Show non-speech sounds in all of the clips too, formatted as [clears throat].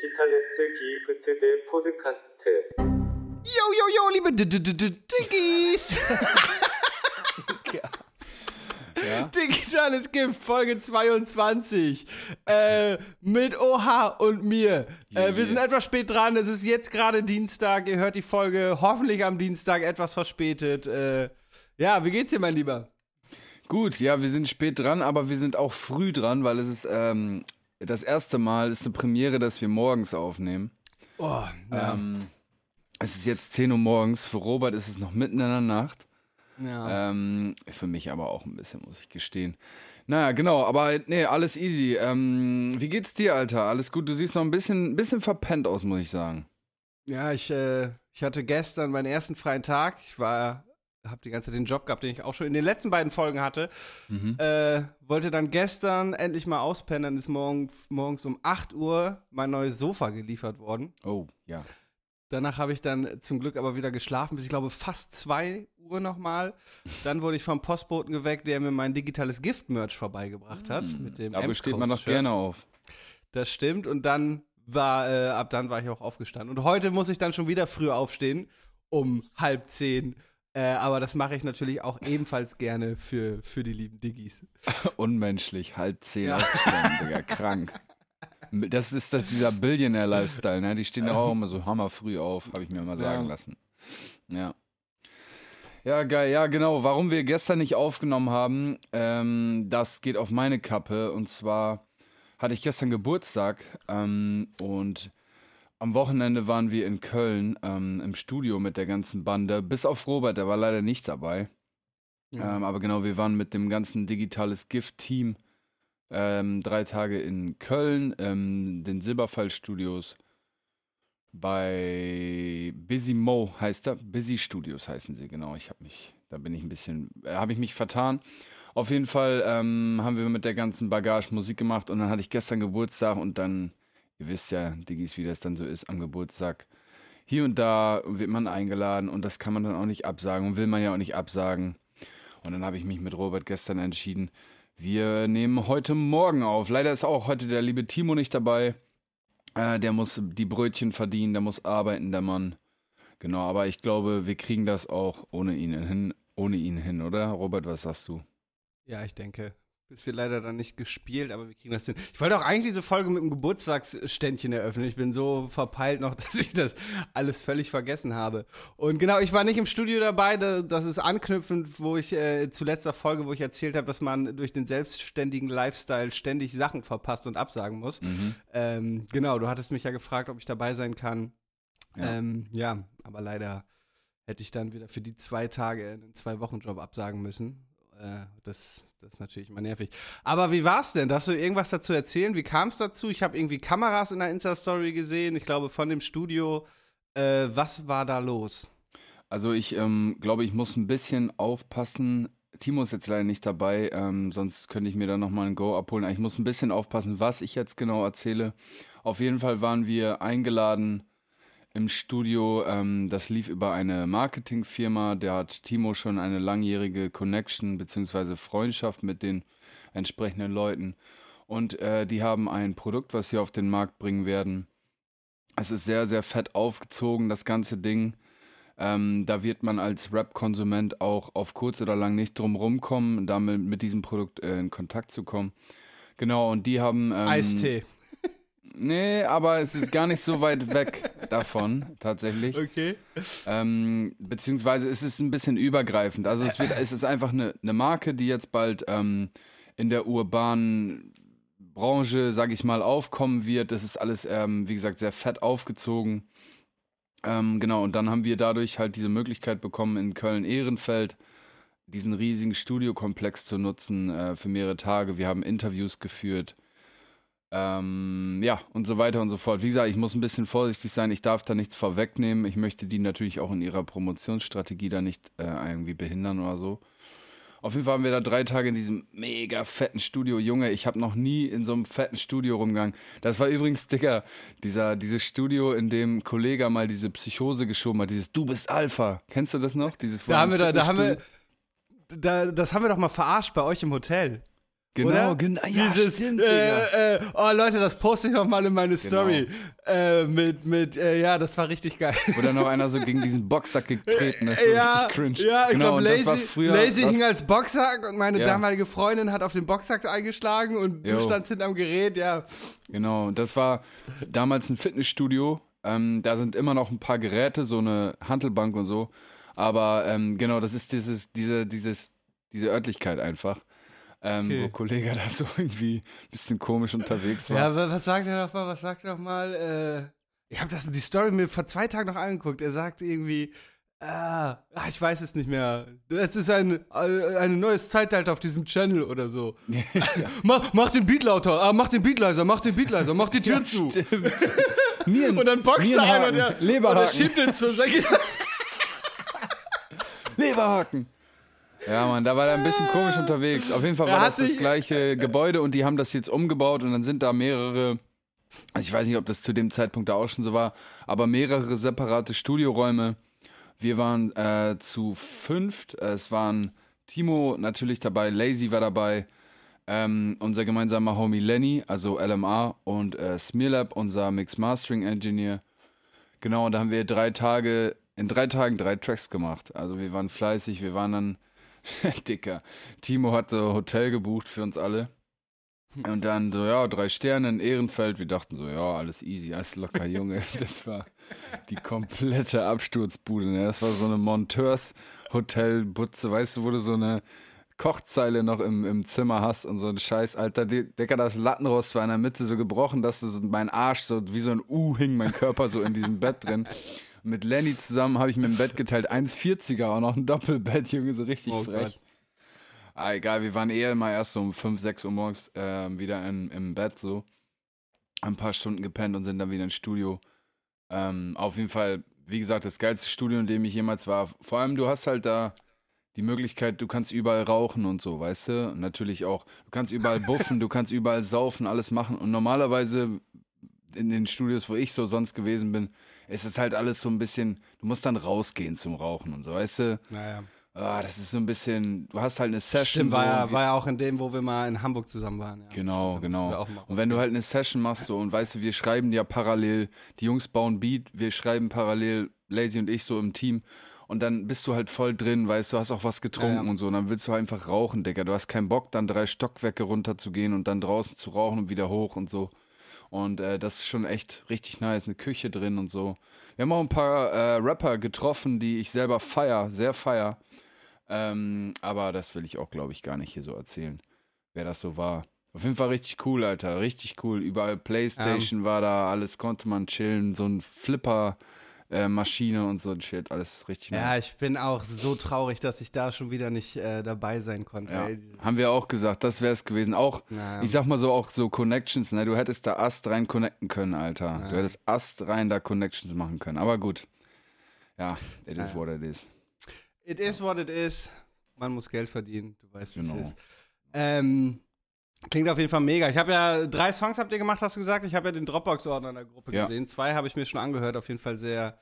디지털레스 기프트 대 포드카스트. Yo, yo, yo, liebe D -D -D -D Diggis! [laughs] Ja? Digitales Gift, Folge 22. Äh, mit OH und mir. Yeah, äh, wir sind yeah. etwas spät dran. Es ist jetzt gerade Dienstag. Ihr hört die Folge hoffentlich am Dienstag etwas verspätet. Äh, ja, wie geht's dir, mein Lieber? Gut, ja, wir sind spät dran, aber wir sind auch früh dran, weil es ist ähm, das erste Mal, ist eine Premiere, dass wir morgens aufnehmen. Oh, ja. Ähm, es ist jetzt 10 Uhr morgens, für Robert ist es noch mitten in der Nacht. ja. Ähm, für mich aber auch ein bisschen, muss ich gestehen. Naja, genau, aber nee, alles easy. Ähm, wie geht's dir, Alter? Alles gut? Du siehst noch ein bisschen, bisschen verpennt aus, muss ich sagen. Ja, ich, äh, ich hatte gestern meinen ersten freien Tag. Ich war, habe die ganze Zeit den Job gehabt, den ich auch schon in den letzten beiden Folgen hatte. Mhm. Äh, wollte dann gestern endlich mal auspennen. Dann ist morgen, morgens um 8 Uhr mein neues Sofa geliefert worden. Oh, ja. Danach habe ich dann zum Glück aber wieder geschlafen, bis ich glaube fast 2 Uhr nochmal. Dann wurde ich vom Postboten geweckt, der mir mein digitales Gift-Merch vorbeigebracht hat. Mit dem Dafür steht man doch gerne auf. Das stimmt. Und dann war, äh, ab dann war ich auch aufgestanden. Und heute muss ich dann schon wieder früh aufstehen, um halb zehn. Äh, aber das mache ich natürlich auch ebenfalls gerne für, für die lieben Diggis. [laughs] Unmenschlich, halb zehn Ja. aufgestanden, Digga, krank. Das ist das, dieser Billionaire-Lifestyle, ne? Die stehen ja auch immer so hammerfrüh auf, habe ich mir mal sagen Ja. lassen. Ja. Ja, geil, ja, genau. Warum wir gestern nicht aufgenommen haben, ähm, das geht auf meine Kappe. Und zwar hatte ich gestern Geburtstag ähm, und am Wochenende waren wir in Köln ähm, im Studio mit der ganzen Bande, bis auf Robert, der war leider nicht dabei. Ähm, aber genau, wir waren mit dem ganzen digitales Gift-Team ähm, drei Tage in Köln, ähm, den Silberfall-Studios bei Busy Mo heißt er. Busy Studios heißen sie, genau. Ich habe mich, da bin ich ein bisschen, äh, habe ich mich vertan. Auf jeden Fall ähm, haben wir mit der ganzen Bagage Musik gemacht und dann hatte ich gestern Geburtstag und dann, ihr wisst ja, Diggis, wie das dann so ist am Geburtstag. Hier und da wird man eingeladen und das kann man dann auch nicht absagen und will man ja auch nicht absagen. Und dann habe ich mich mit Robert gestern entschieden, wir nehmen heute Morgen auf. Leider ist auch heute der liebe Timo nicht dabei. Äh, der muss die Brötchen verdienen, der muss arbeiten, der Mann. Genau, aber ich glaube, wir kriegen das auch ohne ihn hin, ohne ihn hin, oder? Robert, was sagst du? Ja, ich denke. Bis wir leider dann nicht gespielt, aber wir kriegen das hin. Ich wollte auch eigentlich diese Folge mit dem Geburtstagsständchen eröffnen. Ich bin so verpeilt noch, [laughs] dass ich das alles völlig vergessen habe. Und genau, ich war nicht im Studio dabei. da- Das ist anknüpfend, wo ich äh, zu letzter Folge, wo ich erzählt habe, dass man durch den selbstständigen Lifestyle ständig Sachen verpasst und absagen muss. Ähm, genau, du hattest mich ja gefragt, ob ich dabei sein kann. Ja. Ja, ähm, ja aber leider hätte ich dann wieder für die zwei Tage einen Zwei-Wochen-Job absagen müssen. Äh, das, das ist natürlich immer nervig. Aber wie war's denn? Darfst du irgendwas dazu erzählen? Wie kam es dazu? Ich habe irgendwie Kameras in der Insta-Story gesehen, ich glaube von dem Studio. Äh, was war da los? Also ich ähm, glaube, ich muss ein bisschen aufpassen. Timo ist jetzt leider nicht dabei, ähm, sonst könnte ich mir da nochmal ein Go abholen. Ich muss ein bisschen aufpassen, was ich jetzt genau erzähle. Auf jeden Fall waren wir eingeladen im Studio. Ähm, das lief über eine Marketingfirma. Der hat Timo schon eine langjährige Connection bzw. Freundschaft mit den entsprechenden Leuten. Und äh, die haben ein Produkt, was sie auf den Markt bringen werden. Es ist sehr, sehr fett aufgezogen, das ganze Ding. Ähm, da wird man als Rap-Konsument auch auf kurz oder lang nicht drum rumkommen, damit mit diesem Produkt äh, in Kontakt zu kommen. Genau, und die haben. Ähm, Eistee. Nee, aber es ist gar nicht so weit weg davon, tatsächlich. Okay. Ähm, beziehungsweise es ist ein bisschen übergreifend. Also es, wird, es ist einfach eine, eine Marke, die jetzt bald ähm, in der urbanen Branche, sag ich mal, aufkommen wird. Das ist alles, ähm, wie gesagt, sehr fett aufgezogen. Ähm, genau, und dann haben wir dadurch halt diese Möglichkeit bekommen, in Köln-Ehrenfeld diesen riesigen Studiokomplex zu nutzen äh, für mehrere Tage. Wir haben Interviews geführt. Ähm, ja, und so weiter und so fort. Wie gesagt, ich muss ein bisschen vorsichtig sein. Ich darf da nichts vorwegnehmen. Ich möchte die natürlich auch in ihrer Promotionsstrategie da nicht äh, irgendwie behindern oder so. Auf jeden Fall waren wir da drei Tage in diesem mega fetten Studio. Junge, ich habe noch nie in so einem fetten Studio rumgegangen. Das war übrigens, Digga, dieser, dieses Studio, in dem Kollege mal diese Psychose geschoben hat, dieses Du bist Alpha. Kennst du das noch? Dieses Da haben wir da, da haben wir, da, das haben wir doch mal verarscht bei euch im Hotel. Genau, genau, ja, Dieses, stimmt, äh, äh, oh Leute, das poste ich noch mal in meine Genau. Story. Äh, mit, mit, äh, ja, das war richtig geil. Wo dann noch einer so gegen diesen Boxsack getreten ist. So ja, richtig cringe. ja, ich genau, glaube, Lazy, war früher, Lazy hing als Boxsack und meine Ja. damalige Freundin hat auf den Boxsack eingeschlagen und du Jo. standst hinterm Gerät, ja. Genau, und das war damals ein Fitnessstudio. Ähm, da sind immer noch ein paar Geräte, so eine Hantelbank und so. Aber ähm, genau, das ist dieses, diese, dieses, diese Örtlichkeit einfach. Ähm, Okay. Wo Kollege [laughs] da so irgendwie ein bisschen komisch unterwegs war. Ja, wa- was sagt er noch mal? Was sagt er noch mal? Äh, ich habe das die Story mir vor zwei Tagen noch angeguckt. Er sagt irgendwie, ah, ah, ich weiß es nicht mehr. Es ist ein, äh, ein neues Zeitalter auf diesem Channel oder so. [laughs] [laughs] mach, mach den Beat lauter, ah, mach den Beat leiser, mach den Beat leiser, mach die Tür zu. Stimmt. Nieren, Und dann boxt er ein und der, und der Leberhaken, den zur Säcke. Leberhaken. Ja, Mann, da war er ein bisschen komisch unterwegs. Auf jeden Fall war das das gleiche Gebäude und die haben das jetzt umgebaut und dann sind da mehrere, also ich weiß nicht, ob das zu dem Zeitpunkt da auch schon so war, aber mehrere separate Studioräume. Wir waren äh, zu fünft. Es waren Timo natürlich dabei, Lazy war dabei, ähm, unser gemeinsamer Homie Lenny, also LMA und äh, Smearlab, unser Mix Mastering Engineer. Genau, und da haben wir drei Tage, in drei Tagen drei Tracks gemacht. Also wir waren fleißig, wir waren dann [laughs] dicker. Timo hat so Hotel gebucht für uns alle. Und dann so, ja, drei Sterne in Ehrenfeld. Wir dachten so, ja, alles easy, alles locker, Junge. [laughs] Das war die komplette Absturzbude. Ne? Das war so eine Monteurs-Hotel-Butze, weißt du, wo du so eine Kochzeile noch im, im Zimmer hast und so ein Scheiß, Alter. Decker, das Lattenrost war in der Mitte so gebrochen, dass das mein Arsch so wie so ein U hing, mein Körper so in diesem Bett drin. Mit Lenny zusammen habe ich mir ein Bett geteilt, 1,40er, auch noch ein Doppelbett, Junge, so richtig Oh frech. Gott. Ah, egal, wir waren eher immer erst so um 5, 6 Uhr morgens ähm, wieder in, im Bett so. Ein paar Stunden gepennt und sind dann wieder ins Studio. Ähm, auf jeden Fall, wie gesagt, das geilste Studio, in dem ich jemals war. Vor allem, du hast halt da die Möglichkeit, du kannst überall rauchen und so, weißt du? Und natürlich auch, du kannst überall [laughs] buffen, du kannst überall saufen, alles machen. Und normalerweise in den Studios, wo ich so sonst gewesen bin, ist es halt alles so ein bisschen, du musst dann rausgehen zum Rauchen und so, weißt du? Naja. Ah, das ist so ein bisschen, du hast halt eine Session. Stimmt, so, war ja, wie- war ja auch in dem, wo wir mal in Hamburg zusammen waren. Ja. Genau, genau. Und wenn du halt eine Session machst so und weißt du, wir schreiben ja parallel, die Jungs bauen Beat, wir schreiben parallel, Lazy und ich so im Team und dann bist du halt voll drin, weißt du, hast auch was getrunken Ja, ja. und so und dann willst du einfach rauchen, Digga. Du hast keinen Bock, dann drei Stockwerke runter zu gehen und dann draußen zu rauchen und wieder hoch und so. Und äh, das ist schon echt richtig nice, eine Küche drin und so. Wir haben auch ein paar äh, Rapper getroffen, die ich selber feier, sehr feier. Ähm, aber das will ich auch, glaube ich, gar nicht hier so erzählen, wer das so war. Auf jeden Fall richtig cool, Alter. Richtig cool. Überall Playstation war da, alles konnte man chillen. So ein Flipper-Maschine und so ein Shit. Alles richtig Ja, nice. ich bin auch so traurig, dass ich da schon wieder nicht äh, dabei sein konnte. Ja, haben wir auch gesagt, das wäre es gewesen. Auch, Ja. ich sag mal so, auch so Connections, ne? Du hättest da Ast rein connecten können, Alter. Du hättest Ast rein da Connections machen können. Aber gut. Ja, it is Ja. what it is. It is what it is. Man muss Geld verdienen, du weißt, wie Genau. es ist. Ähm, klingt auf jeden Fall mega. Ich habe ja drei Songs, habt ihr gemacht, hast du gesagt? Ich habe ja den Dropbox-Ordner in der Gruppe Ja. gesehen. Zwei habe ich mir schon angehört, auf jeden Fall sehr,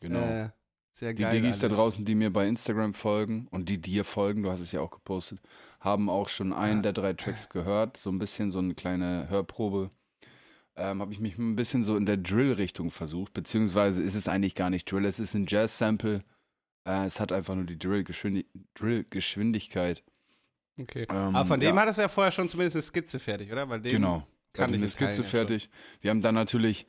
Genau. äh, sehr Die geil. Diggis da draußen, die mir bei Instagram folgen und die dir folgen, du hast es ja auch gepostet, haben auch schon einen der drei Tracks gehört. So ein bisschen so eine kleine Hörprobe. Ähm, Habe ich mich ein bisschen so in der Drill-Richtung versucht, beziehungsweise ist es eigentlich gar nicht Drill, es ist ein Jazz-Sample. Äh, es hat einfach nur die Drill-Geschwindi- Drill-Geschwindigkeit. Okay. Ähm, Aber von dem ja. hattest du ja vorher schon zumindest eine Skizze fertig, oder? Weil Genau. kann ich eine Skizze ja fertig. Wir haben dann natürlich,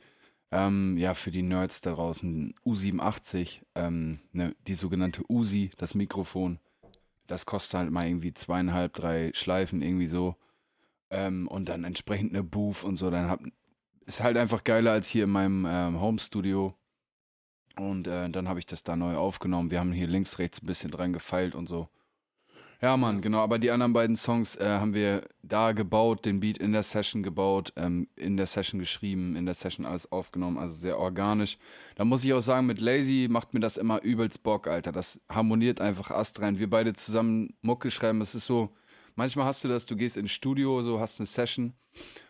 ähm, ja, für die Nerds da draußen U87, ähm, ne, die sogenannte Uzi, das Mikrofon. Das kostet halt mal irgendwie zweieinhalb, drei Schleifen, irgendwie so. Ähm, und dann entsprechend eine Booth und so. Dann hab, ist halt einfach geiler als hier in meinem ähm, Home-Studio. Und äh, dann habe ich das da neu aufgenommen. Wir haben hier links, rechts ein bisschen dran gefeilt und so. Ja, Mann, genau. Aber die anderen beiden Songs äh, haben wir da gebaut, den Beat in der Session gebaut, ähm, in der Session geschrieben, in der Session alles aufgenommen, also sehr organisch. Da muss ich auch sagen, mit Lazy macht mir das immer übelst Bock, Alter. Das harmoniert einfach astrein. Wir beide zusammen Mucke schreiben. Es ist so, manchmal hast du das, du gehst ins Studio, so hast eine Session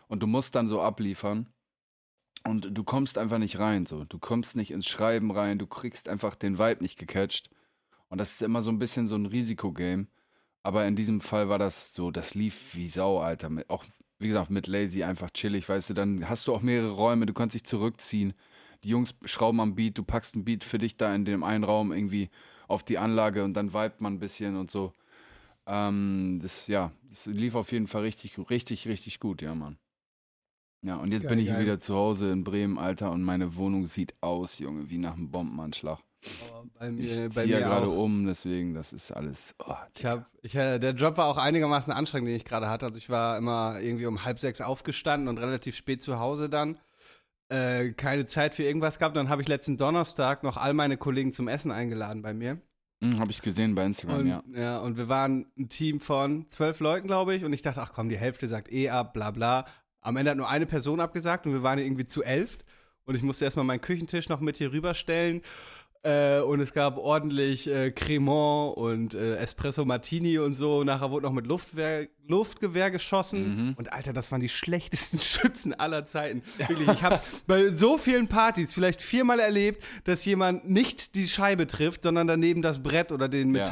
und du musst dann so abliefern. Und du kommst einfach nicht rein, so. Du kommst nicht ins Schreiben rein, du kriegst einfach den Vibe nicht gecatcht. Und das ist immer so ein bisschen so ein Risikogame. Aber in diesem Fall war das so, das lief wie Sau, Alter. Auch, wie gesagt, mit Lazy einfach chillig, weißt du, dann hast du auch mehrere Räume, du kannst dich zurückziehen. Die Jungs schrauben am Beat, du packst ein Beat für dich da in dem einen Raum irgendwie auf die Anlage und dann vibet man ein bisschen und so. Ähm, das, ja, das lief auf jeden Fall richtig, richtig, richtig gut, ja, Mann. Ja, und jetzt Geil, bin ich geil. wieder zu Hause in Bremen, Alter, und meine Wohnung sieht aus, Junge, wie nach einem Bombenanschlag. Bei Ich mir, bei ziehe ja gerade um, deswegen, das ist alles. Oh, Ich hab, ich, äh, der Job war auch einigermaßen anstrengend, den ich gerade hatte. Also ich war immer irgendwie um halb sechs aufgestanden und relativ spät zu Hause dann. Äh, keine Zeit für irgendwas gehabt. Dann habe ich letzten Donnerstag noch all meine Kollegen zum Essen eingeladen bei mir. hm, habe ich gesehen bei Instagram, Und, ja. ja. und wir waren ein Team von zwölf Leuten, glaube ich. Und ich dachte, ach komm, die Hälfte sagt eh ab, bla bla. Am Ende hat nur eine Person abgesagt und wir waren irgendwie zu elf. Und ich musste erstmal meinen Küchentisch noch mit hier rüberstellen. Äh, und es gab ordentlich äh, Cremant und äh, Espresso Martini und so. Nachher wurde noch mit Luftwehr, Luftgewehr geschossen. Mhm. Und Alter, das waren die schlechtesten [laughs] Schützen aller Zeiten. Wirklich, ich habe bei so vielen Partys vielleicht viermal erlebt, dass jemand nicht die Scheibe trifft, sondern daneben das Brett oder den Ja.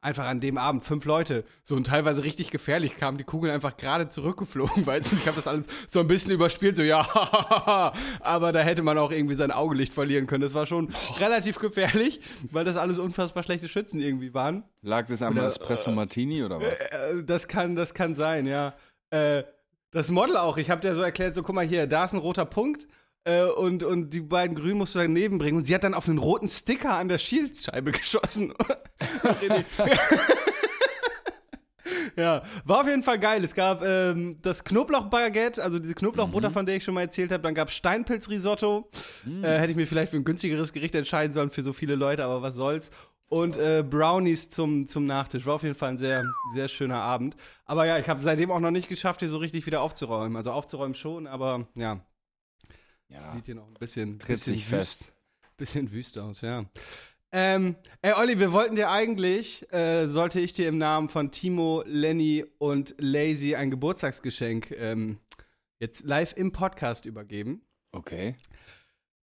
Einfach an dem Abend fünf Leute, so und teilweise richtig gefährlich, kamen die Kugeln einfach gerade zurückgeflogen, [laughs] weil ich habe das alles so ein bisschen überspielt, so ja, [laughs] aber da hätte man auch irgendwie sein Augelicht verlieren können. Das war schon relativ gefährlich, weil das alles unfassbar schlechte Schützen irgendwie waren. Lag das am Espresso Martini oder was? Äh, das kann, das kann sein, ja. Äh, das Model auch, ich habe dir so erklärt, so guck mal hier, da ist ein roter Punkt äh, und, und die beiden Grünen musst du daneben bringen. Und sie hat dann auf einen roten Sticker an der Schildscheibe [laughs] geschossen. [laughs] ja, war auf jeden Fall geil. Es gab ähm, das Knoblauchbaguette, also diese Knoblauchbutter, von der ich schon mal erzählt habe. Dann gab es Steinpilzrisotto. Äh, hätte ich mir vielleicht für ein günstigeres Gericht entscheiden sollen für so viele Leute, aber was soll's. Und äh, Brownies zum, zum Nachtisch. War auf jeden Fall ein sehr, sehr schöner Abend. Aber ja, ich habe seitdem auch noch nicht geschafft, hier so richtig wieder aufzuräumen. Also aufzuräumen schon, aber ja, Ja, sieht hier noch ein bisschen, tritt bisschen sich wüst, fest. bisschen wüst aus, ja. Ähm, ey Olli, wir wollten dir eigentlich, äh, sollte ich dir im Namen von Timo, Lenny und Lazy ein Geburtstagsgeschenk ähm, jetzt live im Podcast übergeben. Okay.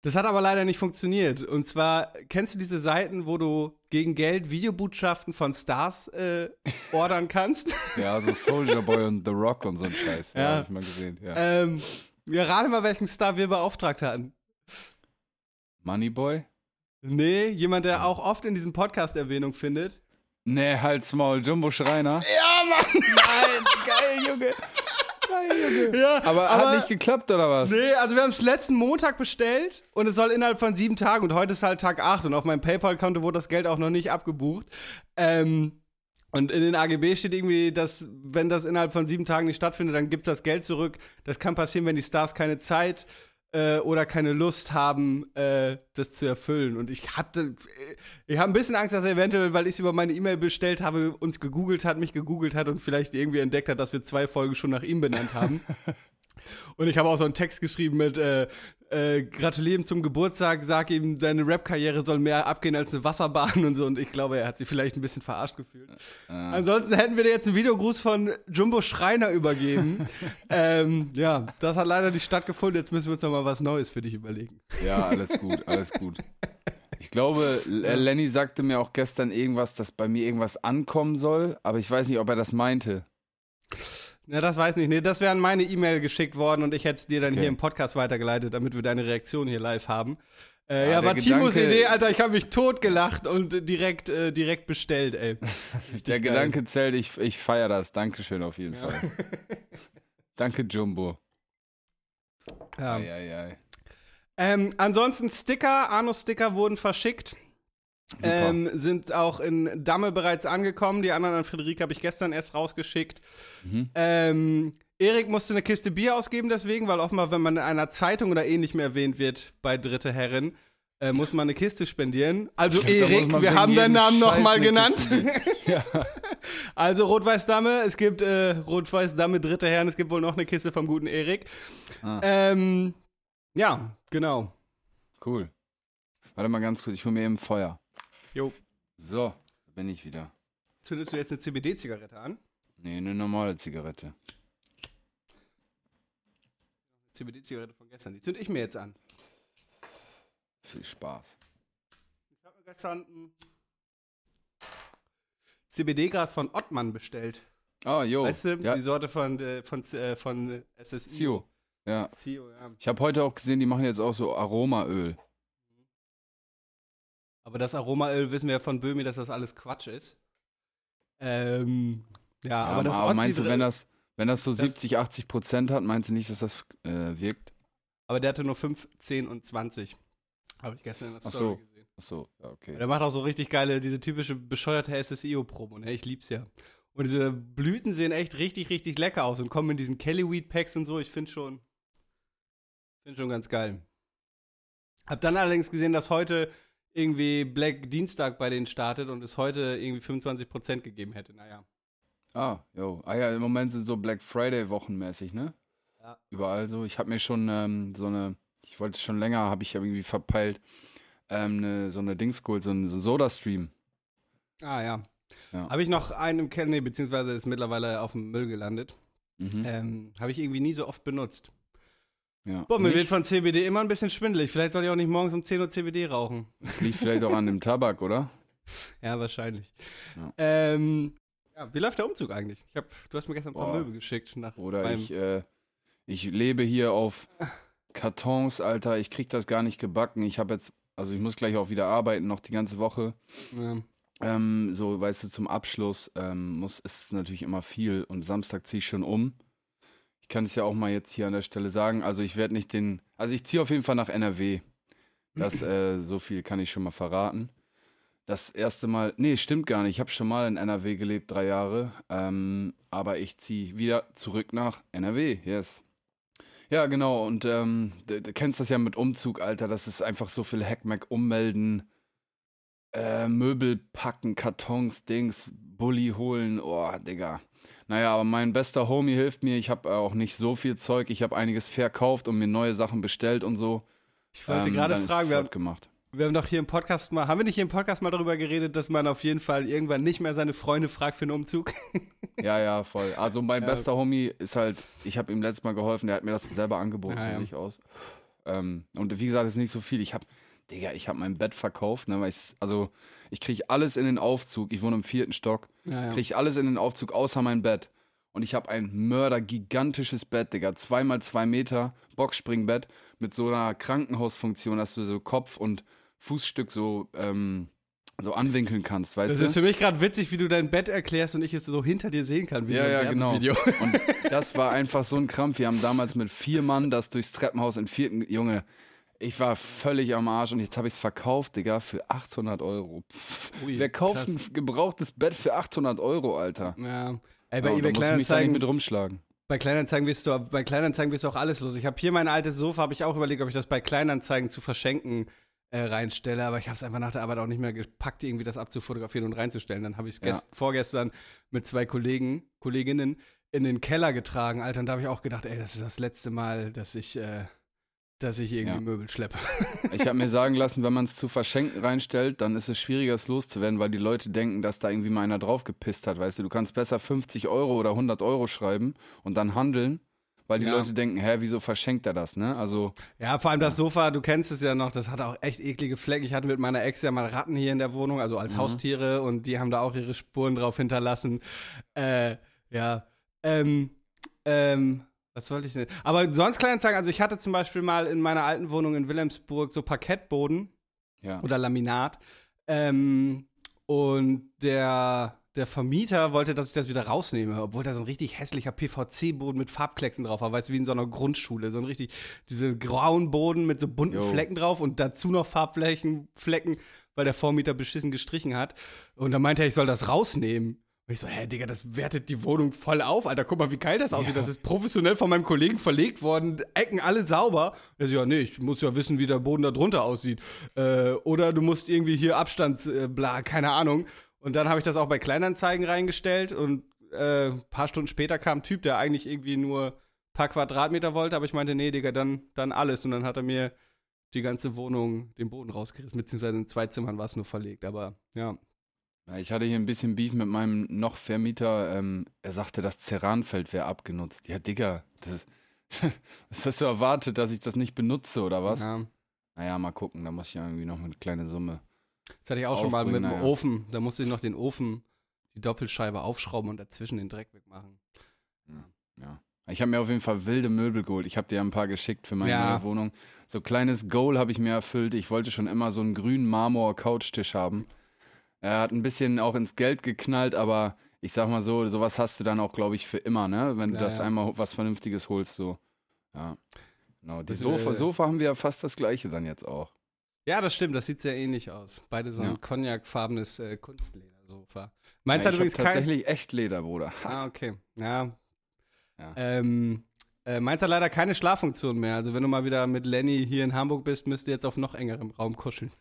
Das hat aber leider nicht funktioniert. Und zwar, kennst du diese Seiten, wo du gegen Geld Videobotschaften von Stars äh, ordern kannst? [laughs] Ja, so Soldier Boy und The Rock und so ein Scheiß. Ja, Ja. hab ich mal gesehen. Ja. ähm, ja, rate mal, welchen Star wir beauftragt hatten. Moneyboy? Nee, jemand, der auch oft in diesem Podcast Erwähnung findet. Nee, halt's Maul, Jumbo Schreiner. Ja, Mann! Nein, [laughs] geil, Junge. Geil, Junge. Ja, Aber, hat nicht geklappt, oder was? Nee, also wir haben es letzten Montag bestellt und es soll innerhalb von sieben Tagen und heute ist halt Tag 8 und auf meinem PayPal-Konto wurde das Geld auch noch nicht abgebucht. Ähm, und in den AGB steht irgendwie, dass wenn das innerhalb von sieben Tagen nicht stattfindet, dann gibt das Geld zurück. Das kann passieren, wenn die Stars keine Zeit äh, oder keine Lust haben, äh, das zu erfüllen. Und ich hatte, ich habe ein bisschen Angst, dass er eventuell, weil ich es über meine E-Mail bestellt habe, uns gegoogelt hat, mich gegoogelt hat und vielleicht irgendwie entdeckt hat, dass wir zwei Folgen schon nach ihm benannt haben. [laughs] Und ich habe auch so einen Text geschrieben mit äh, äh, Gratulieren zum Geburtstag, sag ihm, seine Rap-Karriere soll mehr abgehen als eine Wasserbahn und so. Und ich glaube, er hat sich vielleicht ein bisschen verarscht gefühlt. Ansonsten hätten wir dir jetzt einen Videogruß von Jumbo Schreiner übergeben. [laughs] ähm, ja, das hat leider nicht stattgefunden. Jetzt müssen wir uns noch mal was Neues für dich überlegen. Ja, alles gut, alles gut. Ich glaube, äh, Lenny sagte mir auch gestern irgendwas, dass bei mir irgendwas ankommen soll, aber ich weiß nicht, ob er das meinte. Ja, das weiß nicht. Nee, das wäre an meine E-Mail geschickt worden und ich hätte es dir dann Okay. hier im Podcast weitergeleitet, damit wir deine Reaktion hier live haben. Äh, Ja, ja, der war Timos Idee, Alter. Ich habe mich totgelacht und direkt, äh, direkt bestellt, ey. [laughs] Der geil. Gedanke zählt, ich, ich feiere das. Dankeschön auf jeden Fall. [laughs] Danke, Jumbo. Ja. Ei, ei, ei. Ähm, ansonsten Sticker, Anus-Sticker wurden verschickt. Ähm, sind auch in Damme bereits angekommen. Die anderen an Friederike habe ich gestern erst rausgeschickt. Mhm. Ähm, Erik musste eine Kiste Bier ausgeben deswegen, weil offenbar, wenn man in einer Zeitung oder ähnlich mehr erwähnt wird bei Dritte Herren, äh, muss man eine Kiste spendieren. Also [laughs] Erik, wir haben deinen Namen nochmal genannt. [laughs] Ja. Also Rot-Weiß-Damme, es gibt äh, Rot-Weiß-Damme Dritte Herren, es gibt wohl noch eine Kiste vom guten Erik. Ah. Ähm, ja, genau. Cool. Warte mal ganz kurz, ich hole mir eben Feuer. Jo. So, da bin ich wieder. Zündest du jetzt eine CBD-Zigarette an? Nee, eine normale Zigarette. CBD-Zigarette von gestern. Die zünd ich mir jetzt an. Viel Spaß. Ich habe mir gestern ein CBD-Gras von Ottmann bestellt. Ah, jo. Weißt du, ja, die Sorte von, äh, von, äh, von SSI. Sio. Ja. Sio, ja. Ich habe heute auch gesehen, die machen jetzt auch so Aromaöl. Aber das Aromaöl wissen wir ja von Böhmi, dass das alles Quatsch ist. Ähm, ja, aber das aber meinst du, wenn das, wenn das so das- 70, 80 Prozent hat, meinst du nicht, dass das äh, wirkt? Aber der hatte nur 5, 10 und 20 Habe ich gestern in der Ach Story so. gesehen. Achso, ja, okay. Der macht auch so richtig geile, diese typische bescheuerte SSIO-Promo, ne? Ich lieb's ja. Und diese Blüten sehen echt richtig, richtig lecker aus und kommen in diesen Kellyweed-Packs und so. Ich finde schon, finde schon ganz geil. Hab dann allerdings gesehen, dass heute irgendwie Black Dienstag bei denen startet und es heute irgendwie 25% gegeben hätte. Naja. Ah, jo. Ah ja, im Moment sind so Black Friday wochenmäßig, ne? Ja. Überall so. Ich habe mir schon ähm, so eine, ich wollte es schon länger, habe ich irgendwie verpeilt, ähm, ne, so eine Dings geholt, so ein so Soda-Stream. Ah ja. Ja. Habe ich noch einen im Keller, nee, beziehungsweise ist mittlerweile auf dem Müll gelandet. Mhm. Ähm, Habe ich irgendwie nie so oft benutzt. Ja. Boah, mir Nicht- wird von CBD immer ein bisschen schwindelig. Vielleicht soll ich auch nicht morgens um 10 Uhr CBD rauchen. Das liegt vielleicht auch an dem Tabak, oder? [laughs] Ja, wahrscheinlich. Ja. Ähm, ja, wie läuft der Umzug eigentlich? Ich hab, du hast mir gestern ein paar Boah. Möbel geschickt. Nach Oder ich, äh, ich lebe hier auf Kartons, Alter. Ich krieg das gar nicht gebacken. Ich habe jetzt, also ich muss gleich auch wieder arbeiten, noch die ganze Woche. Ja. Ähm, so, weißt du, zum Abschluss ähm, muss, ist es natürlich immer viel und Samstag ziehe ich schon um. Ich kann es ja auch mal jetzt hier an der Stelle sagen. Also ich werde nicht den, also ich ziehe auf jeden Fall nach NRW. Das, äh, so viel kann ich schon mal verraten. Das erste Mal, nee, stimmt gar nicht. Ich habe schon mal in NRW gelebt, drei Jahre. Ähm, aber ich ziehe wieder zurück nach NRW, yes. Ja, genau. Und ähm, du, du kennst das ja mit Umzug, Alter. Das ist einfach so viel Hackmack ummelden, äh, Möbel packen, Kartons, Dings, Bulli holen. Oh, Digga. Naja, aber mein bester Homie hilft mir. Ich habe auch nicht so viel Zeug. Ich habe einiges verkauft und mir neue Sachen bestellt und so. Ich wollte Ähm, gerade fragen, wir haben, gemacht. wir haben doch hier im Podcast mal, haben wir nicht hier im Podcast mal darüber geredet, dass man auf jeden Fall irgendwann nicht mehr seine Freunde fragt für einen Umzug? [laughs] Ja, ja, voll. Also mein Ja. bester Homie ist halt, ich habe ihm letztes Mal geholfen, der hat mir das selber angeboten Ja, von ja. sich aus. Ähm, und wie gesagt, ist nicht so viel. Ich habe, Digga, ich habe mein Bett verkauft, ne, weil ich, also ich kriege alles in den Aufzug. Ich wohne im vierten Stock, Ja, kriege ich alles in den Aufzug außer mein Bett. Und ich habe ein mördergigantisches Bett, Digga, zweimal zwei Meter Boxspringbett mit so einer Krankenhausfunktion, dass du so Kopf und Fußstück so ähm, so anwinkeln kannst, weißt Das du? ist für mich gerade witzig, wie du dein Bett erklärst und ich es so hinter dir sehen kann, wie Ja, ja, genau. Werbevideo. [laughs] Und [laughs] das war einfach so ein Krampf. Wir haben damals mit vier Mann das durchs Treppenhaus in vierten, Junge, ich war völlig am Arsch und jetzt habe ich es verkauft, Digga, für 800 Euro. Pff, Ui, wer kauft krass. ein gebrauchtes Bett für 800 Euro, Alter? Ja. Ey, bei Ja, eBay muss ich mich da nicht Kleinanzeigen, mit rumschlagen. bei Kleinanzeigen wirst du, bei Kleinanzeigen wirst du auch alles los. Ich habe hier mein altes Sofa, habe ich auch überlegt, ob ich das bei Kleinanzeigen zu verschenken äh, reinstelle, aber ich habe es einfach nach der Arbeit auch nicht mehr gepackt, irgendwie das abzufotografieren und reinzustellen. Dann habe ich es Ja. vorgestern mit zwei Kollegen, Kolleginnen in den Keller getragen, Alter, und da habe ich auch gedacht, ey, das ist das letzte Mal, dass ich, äh, dass ich irgendwie Ja. Möbel schleppe. Ich habe mir [laughs] sagen lassen, wenn man es zu verschenken reinstellt, dann ist es schwieriger, es loszuwerden, weil die Leute denken, dass da irgendwie mal einer draufgepisst hat, weißt du. Du kannst besser 50 Euro oder 100 Euro schreiben und dann handeln, weil die Ja. Leute denken, hä, wieso verschenkt er das, ne? Also, Ja, vor allem das Sofa, du kennst es ja noch, das hat auch echt eklige Flecken. Ich hatte mit meiner Ex ja mal Ratten hier in der Wohnung, also als Mhm. Haustiere und die haben da auch ihre Spuren drauf hinterlassen. Äh, ja. Ähm, ähm, was wollte ich denn? Aber sonst Kleinanzeigen, also ich hatte zum Beispiel mal in meiner alten Wohnung in Wilhelmsburg so Parkettboden ja. oder Laminat. Ähm, und der, der Vermieter wollte, dass ich das wieder rausnehme, obwohl da so ein richtig hässlicher PVC-Boden mit Farbklecksen drauf war, weißt du, wie in so einer Grundschule. So ein richtig, diese grauen Boden mit so bunten Jo. Flecken drauf und dazu noch Farbflächen, Flecken, weil der Vormieter beschissen gestrichen hat. Und dann meinte er, ich soll das rausnehmen. Und ich so, hä, Digga, das wertet die Wohnung voll auf. Alter, guck mal, wie geil das aussieht. Ja. Das ist professionell von meinem Kollegen verlegt worden. Ecken alle sauber. Er so, ja, nee, ich muss ja wissen, wie der Boden da drunter aussieht. Äh, oder du musst irgendwie hier Abstands, äh, bla, keine Ahnung. Und dann habe ich das auch bei Kleinanzeigen reingestellt und äh, ein paar Stunden später kam ein Typ, der eigentlich irgendwie nur ein paar Quadratmeter wollte, aber ich meinte, nee, Digga, dann, dann alles. Und dann hat er mir die ganze Wohnung den Boden rausgerissen, beziehungsweise in zwei Zimmern war es nur verlegt. Aber ja, Ja, Ich hatte hier ein bisschen Beef mit meinem noch Vermieter. Ähm, er sagte, das Ceranfeld wäre abgenutzt. Ja, Digga, das ist, [laughs] was hast du erwartet, dass ich das nicht benutze oder was? ja. Naja, mal gucken, da muss ich ja irgendwie noch eine kleine Summe. Das hatte ich auch schon mal mit dem naja. Ofen. Da musste ich noch den Ofen, die Doppelscheibe aufschrauben und dazwischen den Dreck wegmachen. Ja. Ich habe mir auf jeden Fall wilde Möbel geholt. Ich habe dir ein paar geschickt für meine Ja. neue Wohnung. So kleines Goal habe ich mir erfüllt. Ich wollte schon immer so einen grünen Marmor-Couchtisch haben. Er hat ein bisschen auch ins Geld geknallt, aber ich sag mal so, sowas hast du dann auch, glaube ich, für immer, ne? Wenn du Ja, das ja. einmal was Vernünftiges holst, so. Ja. Genau. Die Das, Sofa, äh, Sofa haben wir ja fast das gleiche dann jetzt auch. Ja, das stimmt, das sieht sehr ähnlich aus. Beide so ein Ja. cognacfarbenes äh, Kunstledersofa. Meins ja, hat übrigens habe kein. tatsächlich echt Leder, Bruder. Ah, okay. Ja. Ja. Ähm, äh, meins hat leider keine Schlaffunktion mehr. Also wenn du mal wieder mit Lenny hier in Hamburg bist, müsst ihr jetzt auf noch engerem Raum kuscheln.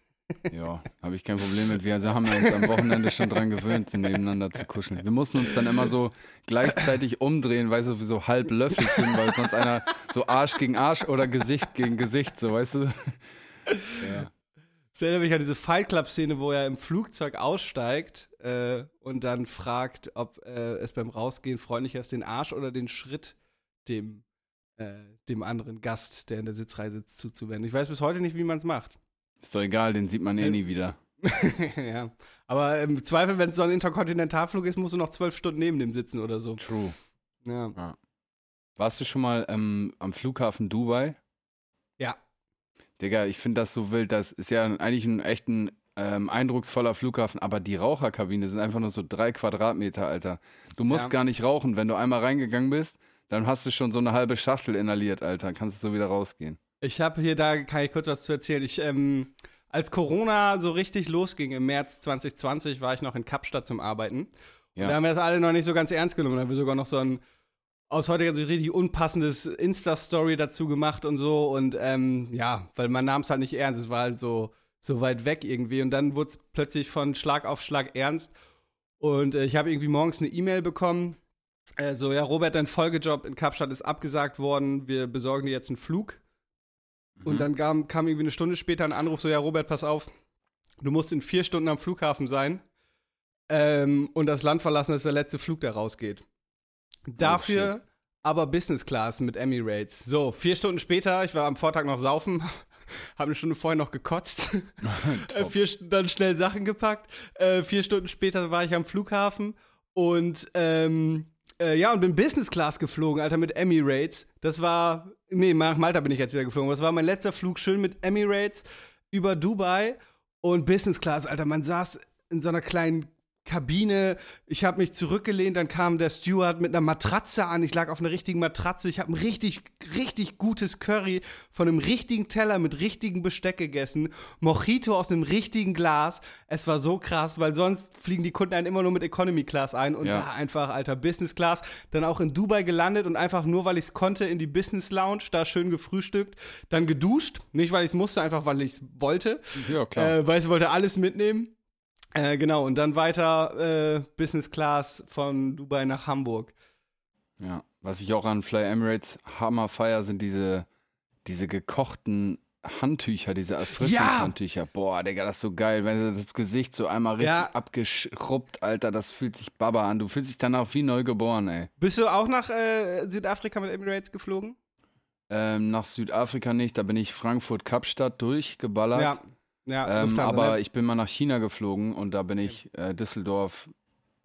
Ja, habe ich kein Problem mit. Wir also haben ja uns am Wochenende schon dran gewöhnt, nebeneinander zu kuscheln. Wir mussten uns dann immer so gleichzeitig umdrehen, weißt du, wie so halb Löffelchen, weil sonst einer so Arsch gegen Arsch oder Gesicht gegen Gesicht, so, weißt du? Ja. Ich erinnere mich an diese Fight Club-Szene, wo er im Flugzeug aussteigt äh, und dann fragt, ob äh, es beim Rausgehen freundlicher ist, den Arsch oder den Schritt dem, äh, dem anderen Gast, der in der Sitzreihe sitzt, zuzuwenden. Ich weiß bis heute nicht, wie man es macht. Ist doch egal, den sieht man eh nie wieder. [laughs] ja. Aber im Zweifel, wenn es so ein Interkontinentalflug ist, musst du noch zwölf Stunden neben dem sitzen oder so. True. Ja. Warst du schon mal ähm, am Flughafen Dubai? Ja. Digga, ich finde das so wild. Das ist ja eigentlich ein echt ein ähm, eindrucksvoller Flughafen, aber die Raucherkabine sind einfach nur so drei Quadratmeter, Alter. Du musst Ja. gar nicht rauchen. Wenn du einmal reingegangen bist, dann hast du schon so eine halbe Schachtel inhaliert, Alter. Kannst du so wieder rausgehen. Ich habe hier, da kann ich kurz was zu erzählen. Ich, ähm, als Corona so richtig losging im März 2020, war ich noch in Kapstadt zum Arbeiten. Ja. Und da haben wir das alle noch nicht so ganz ernst genommen. Da haben wir sogar noch so ein aus heutiger Sicht richtig unpassendes Insta-Story dazu gemacht und so. Und ähm, ja, weil man nahm es halt nicht ernst. Es war halt so, so weit weg irgendwie. Und dann wurde es plötzlich von Schlag auf Schlag ernst. Und äh, ich habe irgendwie morgens eine E-Mail bekommen. Äh, so, ja, Robert, dein Folgejob in Kapstadt ist abgesagt worden. Wir besorgen dir jetzt einen Flug. Und dann kam, kam irgendwie eine Stunde später ein Anruf, so, ja, Robert, pass auf, du musst in vier Stunden am Flughafen sein ähm, und das Land verlassen, das ist der letzte Flug, der rausgeht. Dafür aber Business Class mit Emirates. So, vier Stunden später, ich war am Vortag noch saufen, [laughs] habe eine Stunde vorher noch gekotzt, [laughs] [laughs] vier, dann schnell Sachen gepackt. Äh, vier Stunden später war ich am Flughafen und ähm, äh, ja, und bin Business Class geflogen, Alter, mit Emirates. Das war, nee, nach Malta bin ich jetzt wieder geflogen. Das war mein letzter Flug, schön mit Emirates über Dubai und Business Class, Alter. Man saß in so einer kleinen Kabine. Ich habe mich zurückgelehnt, dann kam der Steward mit einer Matratze an. Ich lag auf einer richtigen Matratze. Ich habe ein richtig, richtig gutes Curry von einem richtigen Teller mit richtigem Besteck gegessen. Mojito aus einem richtigen Glas. Es war so krass, weil sonst fliegen die Kunden einen immer nur mit Economy Class ein und Ja. da einfach, alter, Business Class. Dann auch in Dubai gelandet und einfach nur, weil ich es konnte, in die Business Lounge, da schön gefrühstückt. Dann geduscht. Nicht, weil ich es musste, einfach, weil ich es wollte. Ja, klar. Äh, weil ich wollte alles mitnehmen. Äh, genau, und dann weiter äh, Business Class von Dubai nach Hamburg. Ja, was ich auch an Fly Emirates Hammer feier, sind diese, diese gekochten Handtücher, diese Erfrischungshandtücher. Boah, Digga, das ist so geil, wenn du das Gesicht so einmal richtig Ja. abgeschrubbt, Alter, das fühlt sich baba an. Du fühlst dich danach wie neu geboren, ey. Bist du auch nach äh, Südafrika mit Emirates geflogen? Ähm, nach Südafrika nicht, da bin ich Frankfurt-Kapstadt durchgeballert. Ja. Ja, ähm, Lufthansa, aber ne? ich bin mal nach China geflogen und da bin ich äh, Düsseldorf,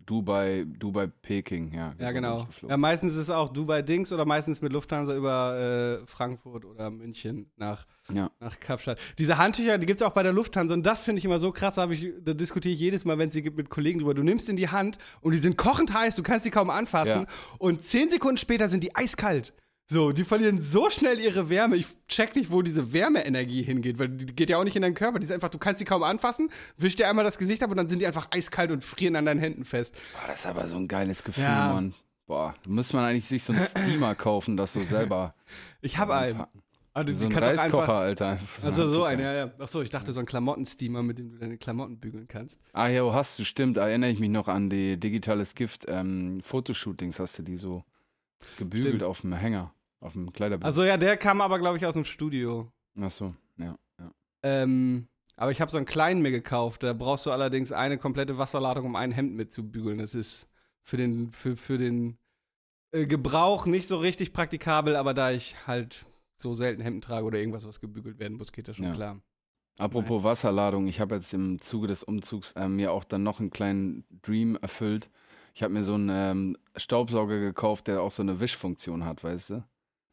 Dubai, Dubai, Peking, ja. Ja, genau. Ja, meistens ist es auch Dubai-Dings oder meistens mit Lufthansa über äh, Frankfurt oder München nach, Ja. nach Kapstadt. Diese Handtücher, die gibt es auch bei der Lufthansa und das finde ich immer so krass, da, ich, da diskutiere ich jedes Mal, wenn es sie gibt mit Kollegen drüber. Du nimmst in die Hand und die sind kochend heiß, du kannst sie kaum anfassen Ja. und zehn Sekunden später sind die eiskalt. So, die verlieren so schnell ihre Wärme. Ich check nicht, wo diese Wärmeenergie hingeht, weil die geht ja auch nicht in deinen Körper. Die ist einfach, du kannst sie kaum anfassen, wisch dir einmal das Gesicht ab und dann sind die einfach eiskalt und frieren an deinen Händen fest. Boah, das ist aber so ein geiles Gefühl, Ja. Mann. Boah, muss man eigentlich sich so einen Steamer kaufen, das so selber [laughs] Ich habe einen. anpacken. Also, So ein die Reiskocher, einfach- Alter. Also so ein ein, ja, ja. Achso, ich dachte so ein Klamottensteamer, mit dem du deine Klamotten bügeln kannst. Ah ja, hast du, stimmt. Erinnere ich mich noch an die digitales Gift ähm, Fotoshootings, hast du die so gebügelt Stimmt. auf dem Hänger, auf dem Kleiderbild. Also ja, der kam aber, glaube ich, aus dem Studio. Ach so, ja, ja. Ähm, aber ich habe so einen kleinen mir gekauft. Da brauchst du allerdings eine komplette Wasserladung, um ein Hemd mitzubügeln. Das ist für den, für, für den äh, Gebrauch nicht so richtig praktikabel, aber da ich halt so selten Hemden trage oder irgendwas, was gebügelt werden muss, geht das schon Ja. klar. Apropos Wasserladung, ich habe jetzt im Zuge des Umzugs äh, mir auch dann noch einen kleinen Dream erfüllt. Ich habe mir so einen ähm, Staubsauger gekauft, der auch so eine Wischfunktion hat, weißt du?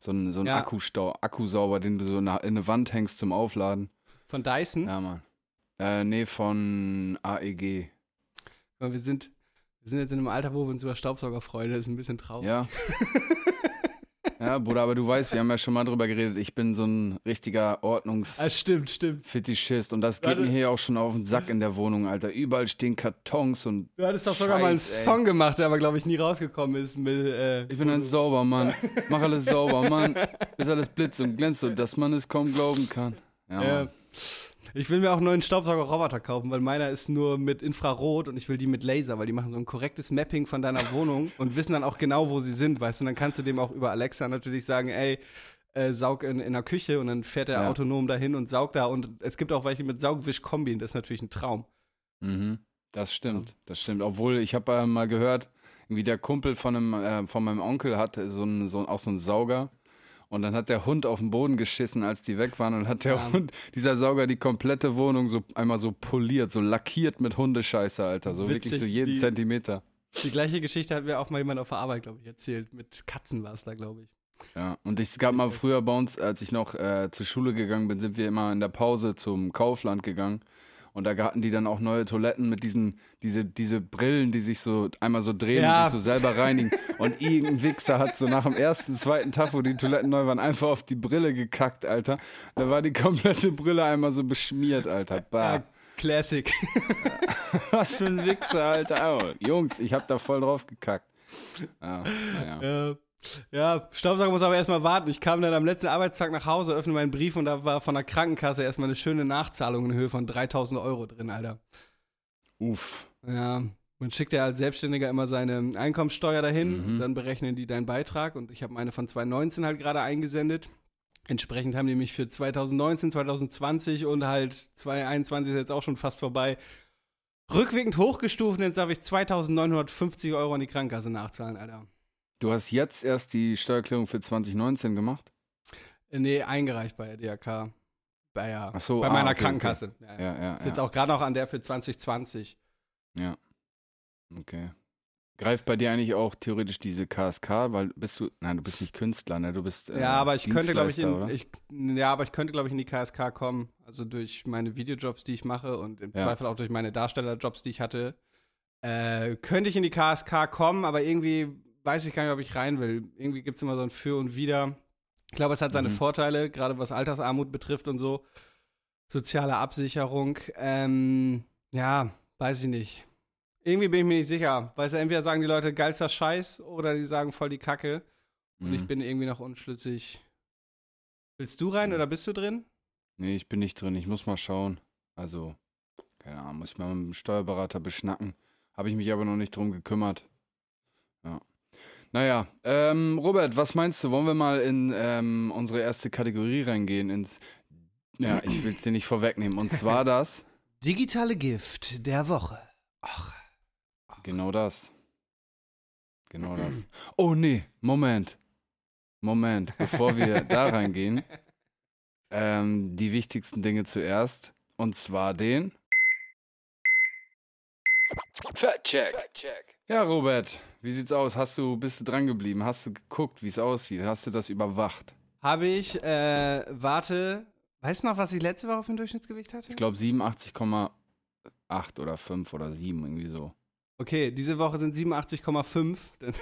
So ein, so ein Ja. Akkustau Akkusauber, den du so in eine, in eine Wand hängst zum Aufladen. Von Dyson. Ja, Mann. Äh, nee, von AEG. Wir sind, wir sind jetzt in einem Alter, wo wir uns über Staubsauger freuen. Das ist ein bisschen traurig. Ja. [laughs] ja, Bruder, aber du weißt, wir haben ja schon mal drüber geredet, ich bin so ein richtiger Ordnungs- Ah, stimmt, stimmt. Fetischist und das geht Warte. mir hier auch schon auf den Sack in der Wohnung, Alter. Überall stehen Kartons und Du hattest doch sogar mal einen ey. Song gemacht, der aber, glaube ich, nie rausgekommen ist. Mit, äh, ich bin ein Saubermann. [laughs] Mach alles sauber, Mann. Bis alles blitzt und glänzt und dass man es kaum glauben kann. Ja, Ja. Mann. Ich will mir auch einen neuen Staubsauger-Roboter kaufen, weil meiner ist nur mit Infrarot und ich will die mit Laser, weil die machen so ein korrektes Mapping von deiner Wohnung [laughs] und wissen dann auch genau, wo sie sind, weißt du. Und dann kannst du dem auch über Alexa natürlich sagen, ey, äh, saug in, in der Küche und dann fährt er Ja. autonom dahin und saugt da. Und es gibt auch welche mit Saugwisch-Kombi und das ist natürlich ein Traum. Mhm. Das stimmt, das stimmt. Obwohl, ich habe äh, mal gehört, irgendwie der Kumpel von, einem, äh, von meinem Onkel hat so einen, so, auch so einen Sauger. Und dann hat der Hund auf den Boden geschissen, als die weg waren. Und hat der Ja. Hund, dieser Sauger, die komplette Wohnung so einmal so poliert, so lackiert mit Hundescheiße, Alter. So wirklich Witzig, so jeden die- Zentimeter. Die gleiche Geschichte hat mir auch mal jemand auf der Arbeit, glaube ich, erzählt. Mit Katzen war es da, glaube ich. Ja, und ich, es gab mal früher bei uns, als ich noch äh, zur Schule gegangen bin, sind wir immer in der Pause zum Kaufland gegangen. Und da hatten die dann auch neue Toiletten mit diesen, diese, diese Brillen, die sich so einmal so drehen Ja. und sich so selber reinigen. Und irgendein Wichser hat so nach dem ersten, zweiten Tag, wo die Toiletten neu waren, einfach auf die Brille gekackt, Alter. Da war die komplette Brille einmal so beschmiert, Alter. Bah. Classic. [laughs] Was für ein Wichser, Alter. Oh, Jungs, ich hab da voll drauf gekackt. Naja. Ja. Ja, Staubsauger muss aber erstmal warten. Ich kam dann am letzten Arbeitstag nach Hause, öffne meinen Brief und da war von der Krankenkasse erstmal eine schöne Nachzahlung in Höhe von 3000 Euro drin, Alter. Uff. Ja, man schickt ja als Selbstständiger immer seine Einkommensteuer dahin Mhm. und dann berechnen die deinen Beitrag und ich habe meine von 2019 halt gerade eingesendet. Entsprechend haben die mich für 2019, 2020 und halt 2021 ist jetzt auch schon fast vorbei. Rückwirkend hochgestuft und jetzt darf ich 2950 Euro an die Krankenkasse nachzahlen, Alter. Du hast jetzt erst die Steuererklärung für 2019 gemacht? Äh, Nee, eingereicht bei der DRK. Bei, ja, so, bei ah, meiner okay, Krankenkasse. Ja, ja. Ja, ja. Ist jetzt auch gerade noch an der für 2020. Ja. Okay. Greift bei dir eigentlich auch theoretisch diese KSK, weil bist du, nein, du bist nicht Künstler, ne? Du bist äh, ja, aber ich könnte, glaube ich, in, ich, ja, aber ich könnte, glaube ich, in die KSK kommen. Also durch meine Videojobs, die ich mache und im Ja. Zweifel auch durch meine Darstellerjobs, die ich hatte. Äh, könnte ich in die KSK kommen, aber irgendwie weiß ich gar nicht, ob ich rein will. Irgendwie gibt es immer so ein Für und Wider. Ich glaube, es hat seine Mhm. Vorteile, gerade was Altersarmut betrifft und so. Soziale Absicherung. Ähm, ja, weiß ich nicht. Irgendwie bin ich mir nicht sicher. Weißt du, entweder sagen die Leute geilster Scheiß oder die sagen voll die Kacke. Und ich Mhm. bin irgendwie noch unschlüssig. Willst du rein Mhm. oder bist du drin? Nee, ich bin nicht drin. Ich muss mal schauen. Also, keine Ahnung, muss ich mal mit dem Steuerberater beschnacken. Habe ich mich aber noch nicht drum gekümmert. Ja. Naja, ähm, Robert, was meinst du? Wollen wir mal in ähm, unsere erste Kategorie reingehen? Ins. Ja, ich will es dir nicht vorwegnehmen. Und zwar [laughs] das. Digitale Gift der Woche. Ach. Genau das. Genau [clears throat] das. Oh nee, Moment. Moment, bevor wir da reingehen, ähm, die wichtigsten Dinge zuerst. Und zwar den Fact-Check. Ja, Robert, wie sieht's aus? Hast du, bist du dran geblieben? Hast du geguckt, wie es aussieht? Hast du das überwacht? Habe ich, äh, warte, weißt du noch, was ich letzte Woche für ein Durchschnittsgewicht hatte? Ich glaube 87,8 oder 5 oder 7, irgendwie so. Okay, diese Woche sind 87,5. [laughs] Dann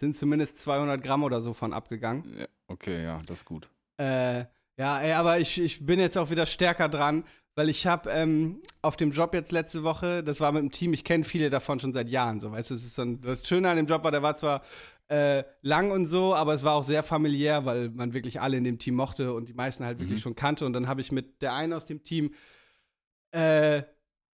sind zumindest 200 Gramm oder so von abgegangen. Ja, okay, ja, das ist gut. Äh, ja, ey, aber ich, ich bin jetzt auch wieder stärker dran, weil ich habe ähm, auf dem Job jetzt letzte Woche, das war mit dem Team, ich kenne viele davon schon seit Jahren, so, weißt du, das ist so ein, das Schöne an dem Job war, der war zwar äh, lang und so, aber es war auch sehr familiär, weil man wirklich alle in dem Team mochte und die meisten halt wirklich Mhm. schon kannte und dann habe ich mit der einen aus dem Team äh,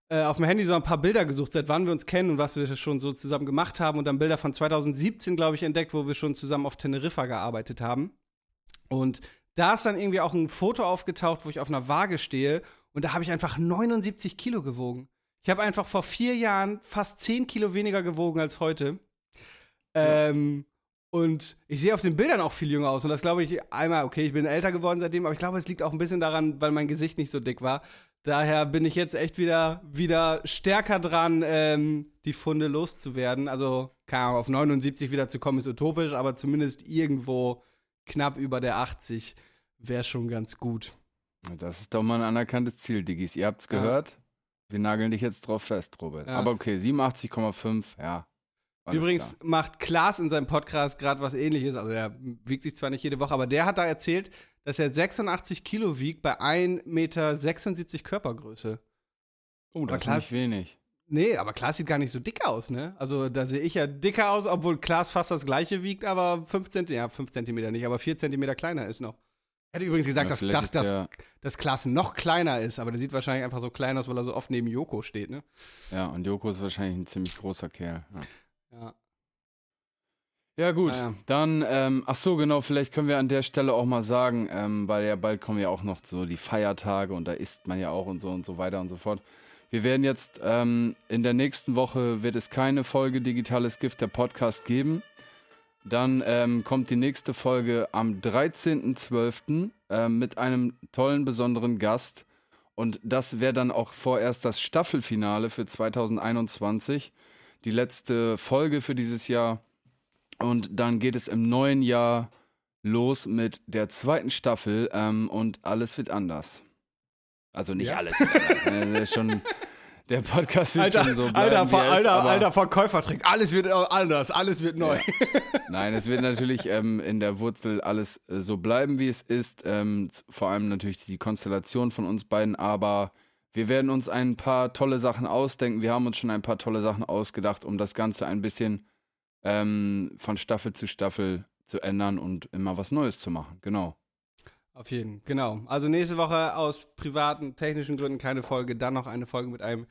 äh, auf dem Handy so ein paar Bilder gesucht, seit wann wir uns kennen und was wir schon so zusammen gemacht haben und dann Bilder von 2017, glaube ich, entdeckt, wo wir schon zusammen auf Teneriffa gearbeitet haben. Und da ist dann irgendwie auch ein Foto aufgetaucht, wo ich auf einer Waage stehe und da habe ich einfach 79 Kilo gewogen. Ich habe einfach vor vier Jahren fast 10 Kilo weniger gewogen als heute. Ähm, und ich sehe auf den Bildern auch viel jünger aus. Und das glaube ich einmal, okay, ich bin älter geworden seitdem, aber ich glaube, es liegt auch ein bisschen daran, weil mein Gesicht nicht so dick war, daher bin ich jetzt echt wieder, wieder stärker dran, ähm, die Funde loszuwerden. Also, keine Ahnung, auf 79 wieder zu kommen, ist utopisch, aber zumindest irgendwo knapp über der 80 wäre schon ganz gut. Das ist doch mal ein anerkanntes Ziel, Diggis. Ihr habt's gehört. Wir nageln dich jetzt drauf fest, Robert. Ja. Aber okay, 87,5, ja. Übrigens klar. macht Klaas in seinem Podcast gerade was ähnliches. Also er wiegt sich zwar nicht jede Woche, aber der hat da erzählt, dass er 86 Kilo wiegt bei 1,76 Meter Körpergröße. Oh, das ist klar- nicht wenig. Nee, aber Klaas sieht gar nicht so dick aus, ne? Also da sehe ich ja dicker aus, obwohl Klaas fast das gleiche wiegt, aber 5 Zentimeter, ja 5 Zentimeter nicht, aber 4 Zentimeter kleiner ist noch. Er hätte übrigens gesagt, Ja, dass, dass, dass, dass Klaas noch kleiner ist, aber der sieht wahrscheinlich einfach so klein aus, weil er so oft neben Joko steht, ne? Ja, und Joko ist wahrscheinlich ein ziemlich großer Kerl. Ja. Ja. Ja, gut. Ja. Dann, ähm, ach so, genau, vielleicht können wir an der Stelle auch mal sagen, ähm, weil ja bald kommen ja auch noch so die Feiertage und da isst man ja auch und so und so weiter und so fort. Wir werden jetzt, ähm, in der nächsten Woche wird es keine Folge Digitales Gift der Podcast geben. Dann ähm, kommt die nächste Folge am 13.12. Ähm, mit einem tollen, besonderen Gast. Und das wäre dann auch vorerst das Staffelfinale für 2021. Die letzte Folge für dieses Jahr. Und dann geht es im neuen Jahr los mit der zweiten Staffel ähm, und alles wird anders. Also nicht Ja. alles wird anders. das ist schon, [laughs] der Podcast wird Alter, schon so bleiben, alter, Ver- er ist, alter, Verkäufertrick. Alles wird anders, alles wird neu. Nein, es wird natürlich ähm, in der Wurzel alles äh, so bleiben, wie es ist. Ähm, vor allem natürlich die Konstellation von uns beiden, aber wir werden uns ein paar tolle Sachen ausdenken. Wir haben uns schon ein paar tolle Sachen ausgedacht, um das Ganze ein bisschen ähm, von Staffel zu Staffel zu ändern und immer was Neues zu machen. Genau. Auf jeden, genau. Also nächste Woche aus privaten, technischen Gründen keine Folge, dann noch eine Folge mit einem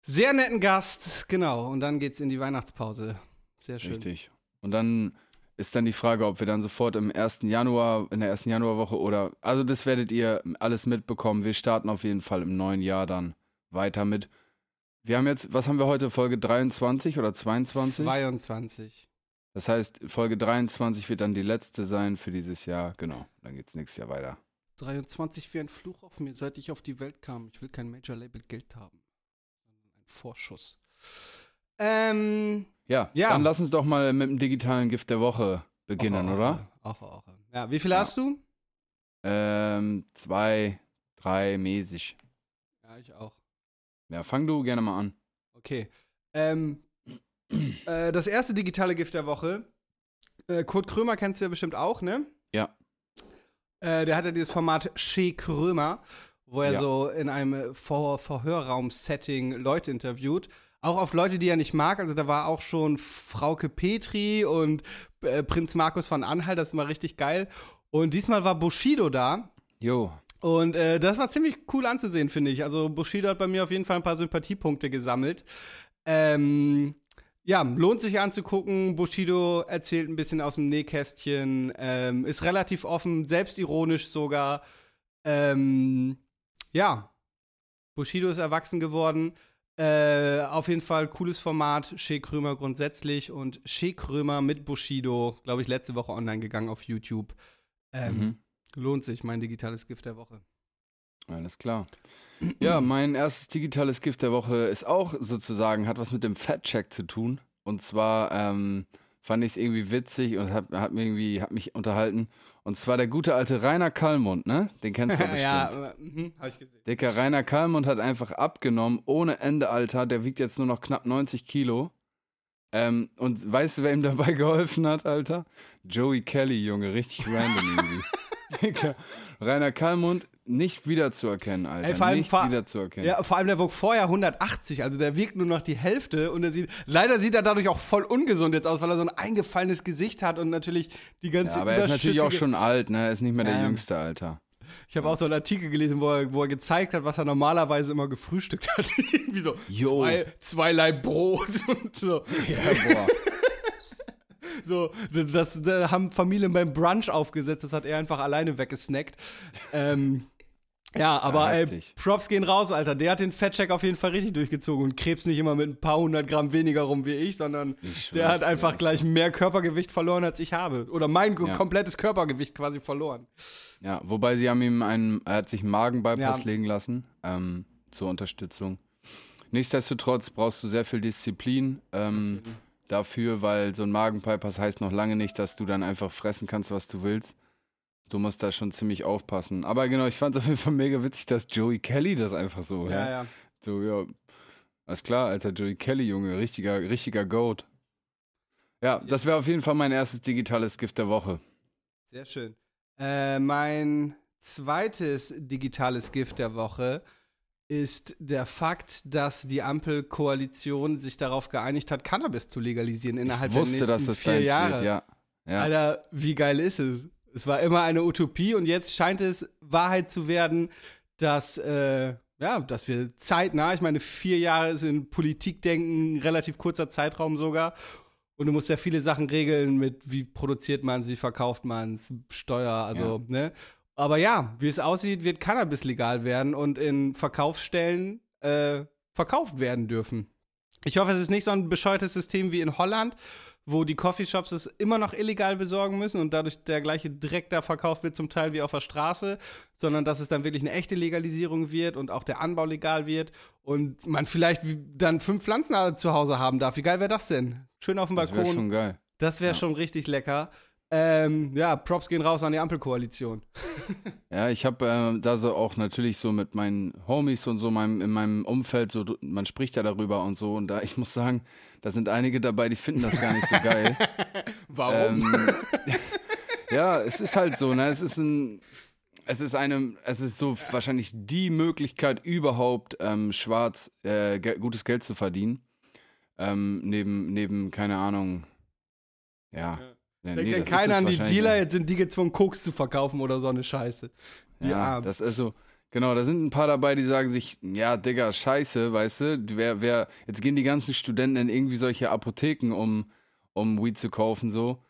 sehr netten Gast, genau. Und dann geht's in die Weihnachtspause. Sehr schön. Richtig. Und dann ist dann die Frage, ob wir dann sofort im 1. Januar, in der ersten Januarwoche oder, also das werdet ihr alles mitbekommen. Wir starten auf jeden Fall im neuen Jahr dann weiter mit. Wir haben jetzt, was haben wir heute, Folge 23 oder 22? 22. Das heißt, Folge 23 wird dann die letzte sein für dieses Jahr. Genau, dann geht's nächstes Jahr weiter. 23 wie ein Fluch auf mir, seit ich auf die Welt kam. Ich will kein Major Label Geld haben. Ein Vorschuss. Ähm, Ja, Ja. dann lass uns doch mal mit dem digitalen Gift der Woche beginnen, Oche, oder? Oche, Oche. Ja, wie viele Ja. hast du? Ähm, zwei, drei mäßig. Ja, ich auch. Ja, fang du gerne mal an. Okay. Ähm, äh, das erste digitale Gift der Woche. Äh, Kurt Krömer kennst du ja bestimmt auch, ne? Ja. Äh, der hat ja dieses Format Che Krömer, wo er Ja. so in einem Ver Verhörraum-Setting Leute interviewt. Auch auf Leute, die er nicht mag. Also da war auch schon Frauke Petri und äh, Prinz Markus von Anhalt. Das ist mal richtig geil. Und diesmal war Bushido da. Jo, Und äh, das war ziemlich cool anzusehen, finde ich. Also Bushido hat bei mir auf jeden Fall ein paar Sympathiepunkte gesammelt. Ähm, ja, lohnt sich anzugucken. Bushido erzählt ein bisschen aus dem Nähkästchen, ähm, ist relativ offen, selbstironisch sogar. Ähm, ja, Bushido ist erwachsen geworden. Äh, auf jeden Fall cooles Format. Shea Krömer grundsätzlich und Shea Krömer mit Bushido, glaube ich, letzte Woche online gegangen auf YouTube. Ähm, Mhm. Lohnt sich, mein digitales Gift der Woche. Alles klar. Ja, mein erstes digitales Gift der Woche ist auch sozusagen, hat was mit dem Fat-Check zu tun. Und zwar ähm, fand ich es irgendwie witzig und hat, hat, mir irgendwie, hat mich unterhalten. Und zwar der gute alte Rainer Kallmund, ne? Den kennst du [laughs] bestimmt. ja, äh, mhm, hab ich gesehen. Dicker Rainer Kallmund hat einfach abgenommen, ohne Ende, Alter. Der wiegt jetzt nur noch knapp 90 Kilo. Ähm, und weißt du, wer ihm dabei [laughs] geholfen hat, Alter? Joey Kelly, Junge, richtig random irgendwie. [laughs] Dicker, Rainer Kallmund nicht wiederzuerkennen, Alter. Ey, vor allem nicht vor- wiederzuerkennen. Ja, vor allem der wog vorher 180, also der wiegt nur noch die Hälfte und er sieht, leider sieht er dadurch auch voll ungesund jetzt aus, weil er so ein eingefallenes Gesicht hat und natürlich die ganze Ja, aber er ist natürlich auch schon alt, ne? Er ist nicht mehr der Ähm, Jüngste, Alter. Ich habe auch so einen Artikel gelesen, wo er, wo er gezeigt hat, was er normalerweise immer gefrühstückt hat. [laughs] Irgendwie so Jo. zwei, zwei Brot [laughs] und so. Ja, boah. [laughs] So, das, das haben Familien beim Brunch aufgesetzt, das hat er einfach alleine weggesnackt. ähm, Ja, aber ey, heftig. Props gehen raus, Alter. Der hat den Fettcheck auf jeden Fall richtig durchgezogen und krebs nicht immer mit ein paar hundert Gramm weniger rum wie ich, sondern Ich der hat einfach das- gleich mehr Körpergewicht verloren, als ich habe. Oder mein Ja. komplettes Körpergewicht quasi verloren. Ja, wobei sie haben ihm einen, er hat sich einen Magenbypass Ja. legen lassen ähm, zur Unterstützung. Nichtsdestotrotz brauchst du sehr viel Disziplin ähm, dafür, weil so ein Magenbypass heißt noch lange nicht, dass du dann einfach fressen kannst, was du willst. Du musst da schon ziemlich aufpassen. Aber genau, ich fand es auf jeden Fall mega witzig, dass Joey Kelly das einfach so. Ja, ja. So, ja. Alles klar, Alter, Joey Kelly, Junge, richtiger, richtiger Goat. Ja, das wäre auf jeden Fall mein erstes digitales Gift der Woche. Sehr schön. Äh, mein zweites digitales Gift der Woche ist der Fakt, dass die Ampelkoalition sich darauf geeinigt hat, Cannabis zu legalisieren innerhalb ich wusste, der dass nächsten das vier Jahre. wird, ja. ja. Alter, wie geil ist es? Es war immer eine Utopie und jetzt scheint es Wahrheit zu werden, dass, äh, ja, dass wir zeitnah, ich meine, vier Jahre ist in Politikdenken relativ kurzer Zeitraum sogar. Und du musst ja viele Sachen regeln mit, wie produziert man es, wie verkauft man es, Steuer, also, ne? Aber ja, wie es aussieht, wird Cannabis legal werden und in Verkaufsstellen äh, verkauft werden dürfen. Ich hoffe, es ist nicht so ein bescheuertes System wie in Holland, wo die Coffeeshops es immer noch illegal besorgen müssen und dadurch der gleiche Dreck da verkauft wird, zum Teil wie auf der Straße, sondern dass es dann wirklich eine echte Legalisierung wird und auch der Anbau legal wird und man vielleicht dann fünf Pflanzen zu Hause haben darf. Wie geil wäre das denn? Schön auf dem das wäre Balkon. schon geil. das wäre schon richtig lecker. Ähm, ja, Props gehen raus an die Ampelkoalition. [laughs] Ja, ich habe äh, da so auch natürlich so mit meinen Homies und so meinem, in meinem Umfeld, so man spricht ja darüber und so. Und da, ich muss sagen, da sind einige dabei, die finden das gar nicht so geil. [laughs] Warum? ähm, [laughs] ja, es ist halt so, ne? Es ist ein. Es ist eine, es ist so wahrscheinlich die Möglichkeit überhaupt, ähm, schwarz äh, ge gutes Geld zu verdienen. Ähm, neben, neben, keine Ahnung. Ja. Ja, Denkt nee, ist keiner an die Dealer, jetzt sind die gezwungen, Koks zu verkaufen oder so eine Scheiße. Die ja, Armen. das ist so. Genau, da sind ein paar dabei, die sagen sich, ja, Digga, scheiße, weißt du, wer, wer, jetzt gehen die ganzen Studenten in irgendwie solche Apotheken, um, um Weed zu kaufen, so.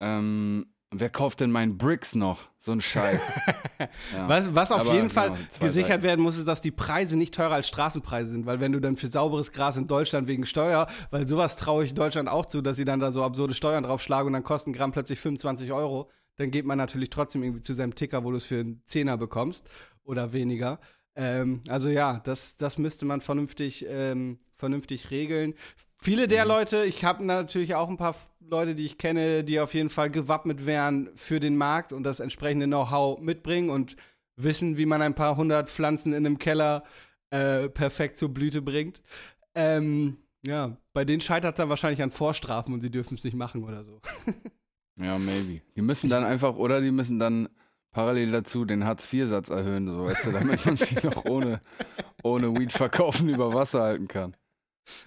Ähm, wer kauft denn meinen Bricks noch? So ein Scheiß. [laughs] ja. Was, was auf Aber jeden genau, Fall zwei gesichert Seiten. werden muss, ist, dass die Preise nicht teurer als Straßenpreise sind, weil wenn du dann für sauberes Gras in Deutschland wegen Steuer, weil sowas traue ich Deutschland auch zu, dass sie dann da so absurde Steuern draufschlagen und dann kosten Gramm plötzlich 25 Euro, dann geht man natürlich trotzdem irgendwie zu seinem Ticker, wo du es für einen Zehner bekommst oder weniger. Ähm, also ja, das, das müsste man vernünftig, ähm, vernünftig regeln. Viele der Leute, ich habe natürlich auch ein paar Leute, die ich kenne, die auf jeden Fall gewappnet wären für den Markt und das entsprechende Know-how mitbringen und wissen, wie man ein paar hundert Pflanzen in einem Keller äh, perfekt zur Blüte bringt. Ähm, ja, bei denen scheitert es dann wahrscheinlich an Vorstrafen und sie dürfen es nicht machen oder so. [laughs] ja, maybe. Die müssen dann einfach, oder die müssen dann parallel dazu den Hartz-IV-Satz erhöhen, so, weißt du, damit man sich noch ohne, ohne Weed verkaufen über Wasser halten kann.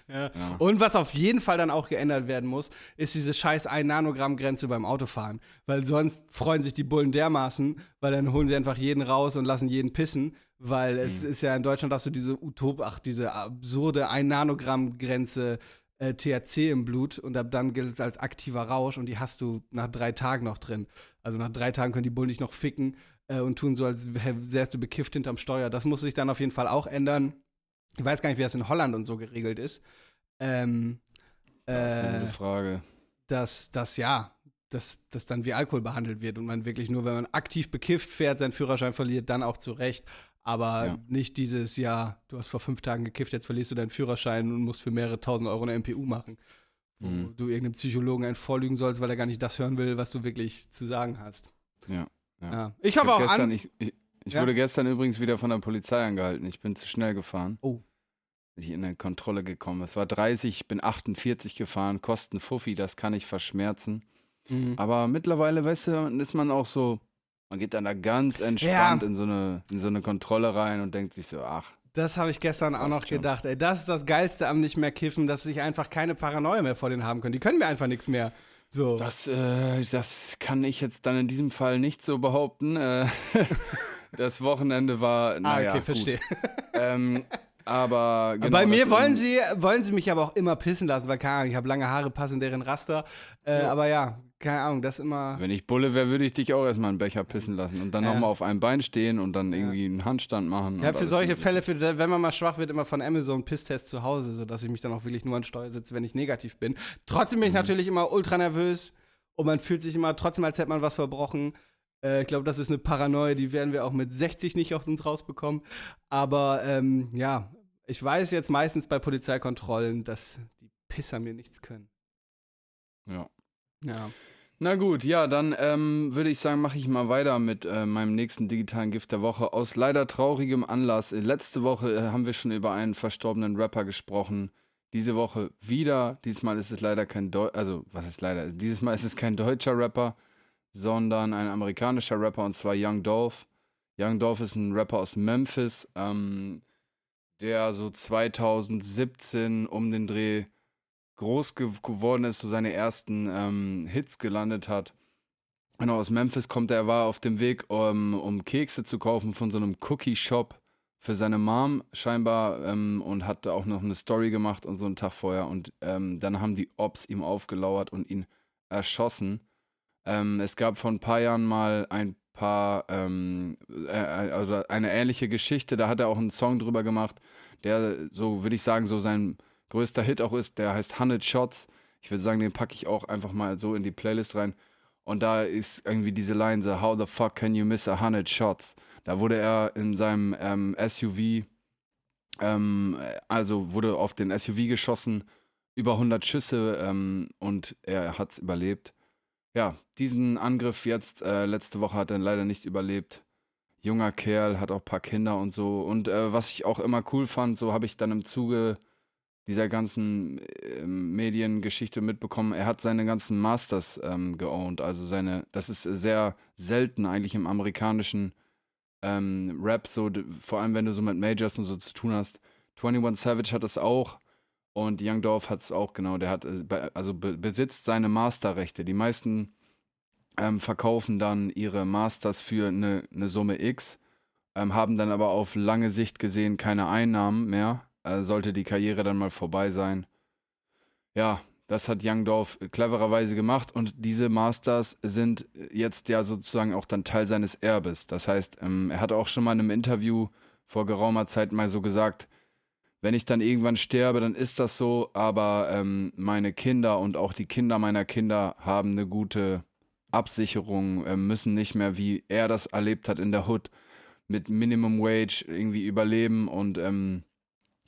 Ja. Ja. Und was auf jeden Fall dann auch geändert werden muss, ist diese scheiß 1 Nanogramm Grenze beim Autofahren. Weil sonst freuen sich die Bullen dermaßen, weil dann holen sie einfach jeden raus und lassen jeden pissen. Weil es ist ja in Deutschland hast du diese Utop, ach, diese absurde 1 Nanogramm Grenze äh, THC im Blut und ab dann gilt es als aktiver Rausch und die hast du nach drei Tagen noch drin. Also nach drei Tagen können die Bullen dich noch ficken äh, und tun so, als wär- wärst du bekifft hinterm Steuer. Das muss sich dann auf jeden Fall auch ändern. Ich weiß gar nicht, wie das in Holland und so geregelt ist. Ähm, Das ist eine äh, gute Frage. dass das ja, dass das dann wie Alkohol behandelt wird und man wirklich nur, wenn man aktiv bekifft fährt, seinen Führerschein verliert, dann auch zu Recht. Aber Ja. nicht dieses, ja, du hast vor fünf Tagen gekifft, jetzt verlierst du deinen Führerschein und musst für mehrere tausend Euro eine MPU machen. Wo Mhm. du irgendeinem Psychologen einen vorlügen sollst, weil er gar nicht das hören will, was du wirklich zu sagen hast. Ja. Ja. Ja. Ich Ich, hoffe hab auch gestern, an. ich, ich, ich Ja? wurde gestern übrigens wieder von der Polizei angehalten. Ich bin zu schnell gefahren. Oh. Bin ich in eine Kontrolle gekommen. Es war 30, ich bin 48 gefahren, kosten Fuffi, das kann ich verschmerzen. Mhm. Aber mittlerweile, weißt du, ist man auch so, man geht dann da ganz entspannt Ja. in, so eine, in so eine Kontrolle rein und denkt sich so, ach, Das habe ich gestern auch noch gedacht. Ey, das ist das Geilste am nicht mehr kiffen, dass ich einfach keine Paranoia mehr vor denen haben können. Die können mir einfach nichts mehr. So. das, äh, das kann ich jetzt dann in diesem Fall nicht so behaupten. Äh, [laughs] das Wochenende war, ah, naja, okay, verstehe. gut. ähm, Aber genau, Bei mir wollen sie, wollen sie mich aber auch immer pissen lassen, weil keine Ahnung, ich habe lange Haare, passen deren Raster. Äh, Aber ja, keine Ahnung, das immer. Wenn ich Bulle wäre, würde ich dich auch erstmal einen Becher pissen lassen und dann Ja. nochmal auf einem Bein stehen und dann irgendwie einen Handstand machen. Ja, für solche. Fälle, für, wenn man mal schwach wird, immer von Amazon Pisstest zu Hause, sodass ich mich dann auch wirklich nur an Steuer sitze, wenn ich negativ bin. Trotzdem Mhm. bin ich natürlich immer ultra nervös und man fühlt sich immer trotzdem, als hätte man was verbrochen. Äh, ich glaube, das ist eine Paranoia, die werden wir auch mit 60 nicht aus uns rausbekommen. Aber ähm, ja, ich weiß jetzt meistens bei Polizeikontrollen, dass die Pisser mir nichts können. Ja. Ja. Na gut, ja, dann ähm, würde ich sagen, mache ich mal weiter mit äh, meinem nächsten digitalen Gift der Woche. Aus leider traurigem Anlass. Äh, Letzte Woche äh, haben wir schon über einen verstorbenen Rapper gesprochen. Diese Woche wieder. Diesmal ist es leider kein Deu also was ist leider? Dieses Mal ist es kein deutscher Rapper, sondern ein amerikanischer Rapper und zwar Young Dolph. Young Dolph ist ein Rapper aus Memphis, ähm, der so 2017 um den Dreh groß ge geworden ist, so seine ersten ähm, Hits gelandet hat. Genau, aus Memphis kommt er, er war auf dem Weg, um, um Kekse zu kaufen von so einem Cookie-Shop für seine Mom scheinbar ähm, und hat auch noch eine Story gemacht und so einen Tag vorher. Und ähm, dann haben die Ops ihm aufgelauert und ihn erschossen. Ähm, es gab vor ein paar Jahren mal ein paar, ähm, äh, also eine ähnliche Geschichte, da hat er auch einen Song drüber gemacht, der so, würde ich sagen, so sein größter Hit auch ist, der heißt 100 Shots. Ich würde sagen, den packe ich auch einfach mal so in die Playlist rein. Und da ist irgendwie diese Line so, how the fuck can you miss a 100 shots? Da wurde er in seinem ähm, SUV, ähm, also wurde auf den SUV geschossen, über 100 Schüsse ähm, und er hat es überlebt. Ja, diesen Angriff jetzt, äh, letzte Woche hat er leider nicht überlebt. Junger Kerl, hat auch ein paar Kinder und so. Und äh, was ich auch immer cool fand, so habe ich dann im Zuge dieser ganzen äh, Mediengeschichte mitbekommen, er hat seine ganzen Masters ähm, geowned. Also seine, das ist sehr selten eigentlich im amerikanischen ähm, Rap, so vor allem wenn du so mit Majors und so zu tun hast. 21 Savage hat das auch und Young Dolph hat es auch, genau. Der hat, äh, also be besitzt seine Masterrechte. Die meisten ähm, verkaufen dann ihre Masters für eine, eine Summe X, ähm, haben dann aber auf lange Sicht gesehen keine Einnahmen mehr. Äh, sollte die Karriere dann mal vorbei sein. Ja, das hat Young Dolph clevererweise gemacht und diese Masters sind jetzt ja sozusagen auch dann Teil seines Erbes. Das heißt, ähm, er hat auch schon mal in einem Interview vor geraumer Zeit mal so gesagt, wenn ich dann irgendwann sterbe, dann ist das so, aber ähm, meine Kinder und auch die Kinder meiner Kinder haben eine gute Absicherung, äh, müssen nicht mehr, wie er das erlebt hat in der Hood, mit Minimum Wage irgendwie überleben und ähm,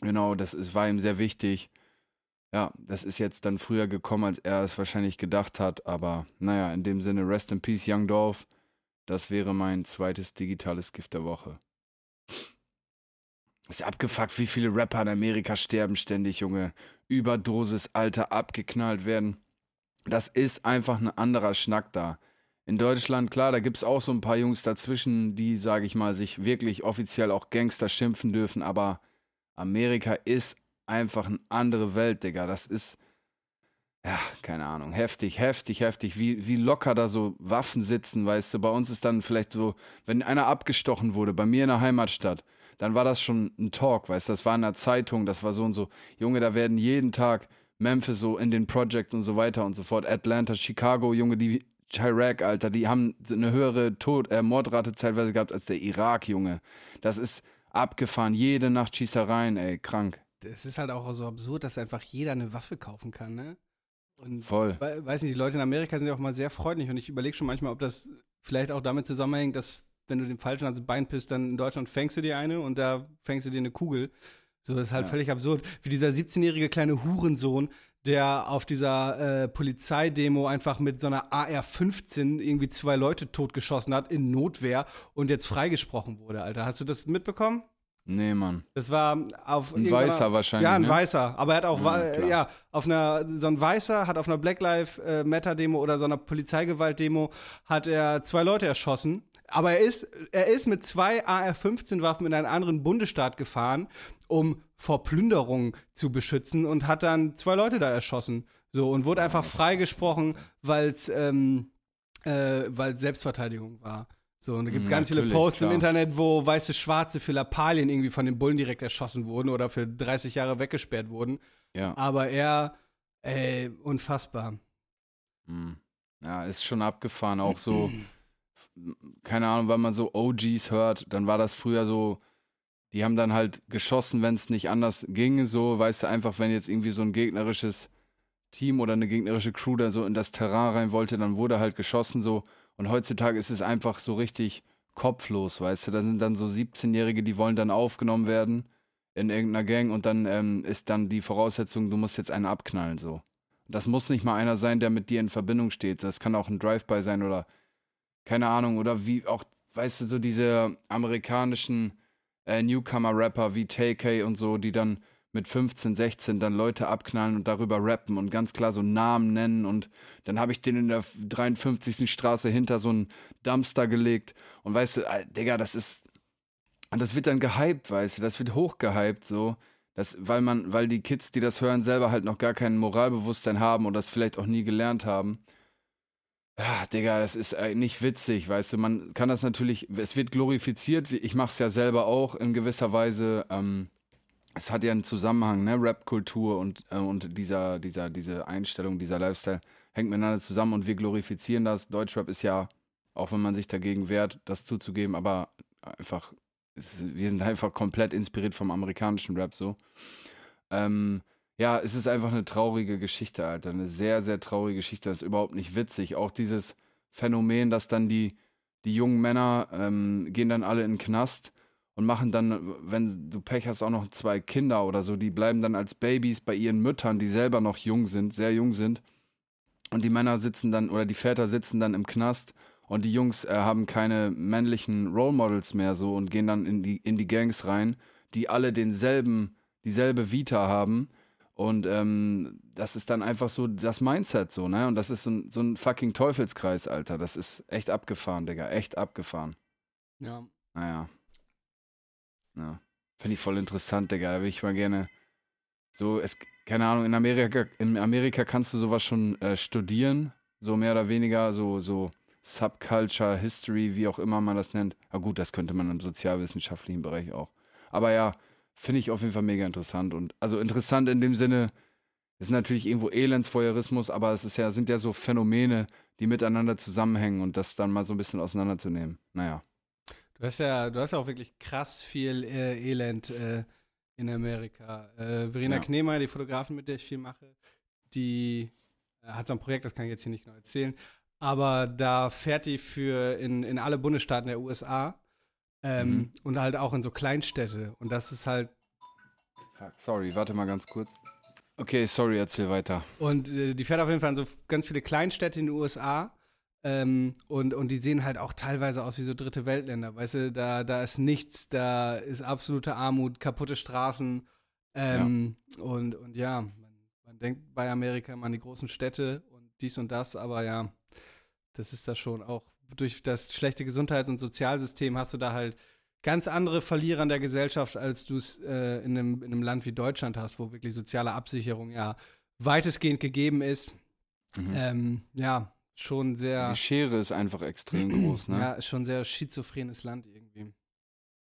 genau, das ist, war ihm sehr wichtig. Ja, das ist jetzt dann früher gekommen, als er es wahrscheinlich gedacht hat, aber naja, in dem Sinne, Rest in Peace, Young Dolph. Das wäre mein zweites digitales Gift der Woche. Ist abgefuckt, wie viele Rapper in Amerika sterben ständig, Junge. Überdosis, Alter, abgeknallt werden. Das ist einfach ein anderer Schnack da. In Deutschland, klar, da gibt's auch so ein paar Jungs dazwischen, die, sage ich mal, sich wirklich offiziell auch Gangster schimpfen dürfen, aber Amerika ist einfach eine andere Welt, Digga. Das ist, ja, keine Ahnung, heftig, heftig, heftig, wie, wie locker da so Waffen sitzen, weißt du. Bei uns ist dann vielleicht so, wenn einer abgestochen wurde, bei mir in der Heimatstadt, dann war das schon ein Talk, weißt du, das war in der Zeitung, das war so und so. Junge, da werden jeden Tag Memphis so in den Projects und so weiter und so fort, Atlanta, Chicago, Junge, die Chirac, Alter, die haben eine höhere Tod äh, Mordrate zeitweise gehabt als der Irak, Junge. Das ist abgefahren, jede Nacht Schießereien, ey, krank. Es ist halt auch so absurd, dass einfach jeder eine Waffe kaufen kann, ne? Und Voll. we- weiß nicht, die Leute in Amerika sind ja auch mal sehr freundlich und ich überlege schon manchmal, ob das vielleicht auch damit zusammenhängt, dass wenn du den falschen ans Bein pisst, dann in Deutschland fängst du dir eine und da fängst du dir eine Kugel. So, das ist halt Ja. völlig absurd. Wie dieser 17-jährige kleine Hurensohn, der auf dieser äh, Polizeidemo einfach mit so einer AR-15 irgendwie zwei Leute totgeschossen hat in Notwehr und jetzt freigesprochen wurde, Alter. Hast du das mitbekommen? Nee, Mann. Das war auf Ein Weißer wahrscheinlich, Ja, ein ne? Weißer. Aber er hat auch, Ja, ja, auf einer, so ein Weißer hat auf einer Black Lives äh, Matter Demo oder so einer Polizeigewalt-Demo hat er zwei Leute erschossen. Aber er ist, er ist mit zwei AR-15-Waffen in einen anderen Bundesstaat gefahren, um vor Plünderung zu beschützen und hat dann zwei Leute da erschossen. So, und wurde einfach freigesprochen, weil es ähm, äh, weil's Selbstverteidigung war. So, und da gibt es Mm, ganz viele Posts im klar. Internet, wo weiße Schwarze für Lappalien irgendwie von den Bullen direkt erschossen wurden oder für 30 Jahre weggesperrt wurden. Ja. Aber er, ey, unfassbar. Hm. Ja, ist schon abgefahren. Auch so, [clears throat] keine Ahnung, wenn man so OGs hört, dann war das früher so, die haben dann halt geschossen, wenn es nicht anders ging. So, weißt du, einfach, wenn jetzt irgendwie so ein gegnerisches Team oder eine gegnerische Crew da so in das Terrain rein wollte, dann wurde halt geschossen so. Und heutzutage ist es einfach so richtig kopflos, weißt du. Da sind dann so 17-Jährige, die wollen dann aufgenommen werden in irgendeiner Gang und dann ähm, ist dann die Voraussetzung, du musst jetzt einen abknallen, so. Das muss nicht mal einer sein, der mit dir in Verbindung steht. Das kann auch ein Drive-by sein oder keine Ahnung, oder wie auch, weißt du, so diese amerikanischen äh, Newcomer-Rapper wie TK und so, die dann mit 15, 16 dann Leute abknallen und darüber rappen und ganz klar so Namen nennen und dann habe ich den in der 53. Straße hinter so einen Dumpster gelegt und weißt du, äh, Digga, das ist, und das wird dann gehypt, weißt du, das wird hochgehypt so. Das, weil man, weil die Kids, die das hören, selber halt noch gar kein Moralbewusstsein haben oder das vielleicht auch nie gelernt haben. Ja, Digga, das ist äh, nicht witzig, weißt du. Man kann das natürlich, es wird glorifiziert, ich mach's ja selber auch in gewisser Weise. Ähm, es hat ja einen Zusammenhang, ne? Rap-Kultur und, äh, und dieser, dieser, diese Einstellung, dieser Lifestyle hängt miteinander zusammen und wir glorifizieren das. Deutschrap ist ja, auch wenn man sich dagegen wehrt, das zuzugeben, aber einfach es, wir sind einfach komplett inspiriert vom amerikanischen Rap so. Ähm, ja, es ist einfach eine traurige Geschichte, Alter. Eine sehr, sehr traurige Geschichte. Das ist überhaupt nicht witzig. Auch dieses Phänomen, dass dann die, die jungen Männer ähm, gehen dann alle in den Knast und machen dann, wenn du Pech hast, auch noch zwei Kinder oder so, die bleiben dann als Babys bei ihren Müttern, die selber noch jung sind, sehr jung sind. Und die Männer sitzen dann, oder die Väter sitzen dann im Knast und die Jungs äh, haben keine männlichen Role Models mehr so und gehen dann in die, in die Gangs rein, die alle denselben, dieselbe Vita haben. Und ähm, das ist dann einfach so das Mindset so, ne? Und das ist so ein, so ein fucking Teufelskreis, Alter. Das ist echt abgefahren, Digga. Echt abgefahren. Ja. Naja. Ja. Finde ich voll interessant, Digga. Da will ich mal gerne so, es, keine Ahnung, in Amerika, in Amerika kannst du sowas schon äh, studieren. So mehr oder weniger, so, so Subculture, History, wie auch immer man das nennt. Aber gut, das könnte man im sozialwissenschaftlichen Bereich auch. Aber ja, finde ich auf jeden Fall mega interessant. Und also interessant in dem Sinne, ist natürlich irgendwo Elendsvoyeurismus, aber es ist ja, sind ja so Phänomene, die miteinander zusammenhängen und das dann mal so ein bisschen auseinanderzunehmen. Naja. Du hast ja, du hast ja auch wirklich krass viel äh, Elend äh, in Amerika. Äh, Verena Ja. Knemer, die Fotografin, mit der ich viel mache, die äh, hat so ein Projekt, das kann ich jetzt hier nicht genau erzählen, aber da fährt die für in, in alle Bundesstaaten der USA ähm, Mhm. und halt auch in so Kleinstädte. Und das ist halt, Fuck, sorry, warte mal ganz kurz. Okay, sorry, erzähl weiter. und äh, die fährt auf jeden Fall in so ganz viele Kleinstädte in den USA. Ähm, und, und die sehen halt auch teilweise aus wie so dritte Weltländer. Weißt du, da, da ist nichts, da ist absolute Armut, kaputte Straßen. Ähm, Und, und ja, man, man denkt bei Amerika immer an die großen Städte und dies und das, aber ja, das ist da schon auch. Durch das schlechte Gesundheits- und Sozialsystem hast du da halt ganz andere Verlierer in der Gesellschaft, als du es äh, in, einem, in einem Land wie Deutschland hast, wo wirklich soziale Absicherung ja weitestgehend gegeben ist. Mhm. Ähm, ja, schon sehr, Die Schere ist einfach extrem [clears throat] groß, ne? ja, ist schon sehr schizophrenes Land irgendwie.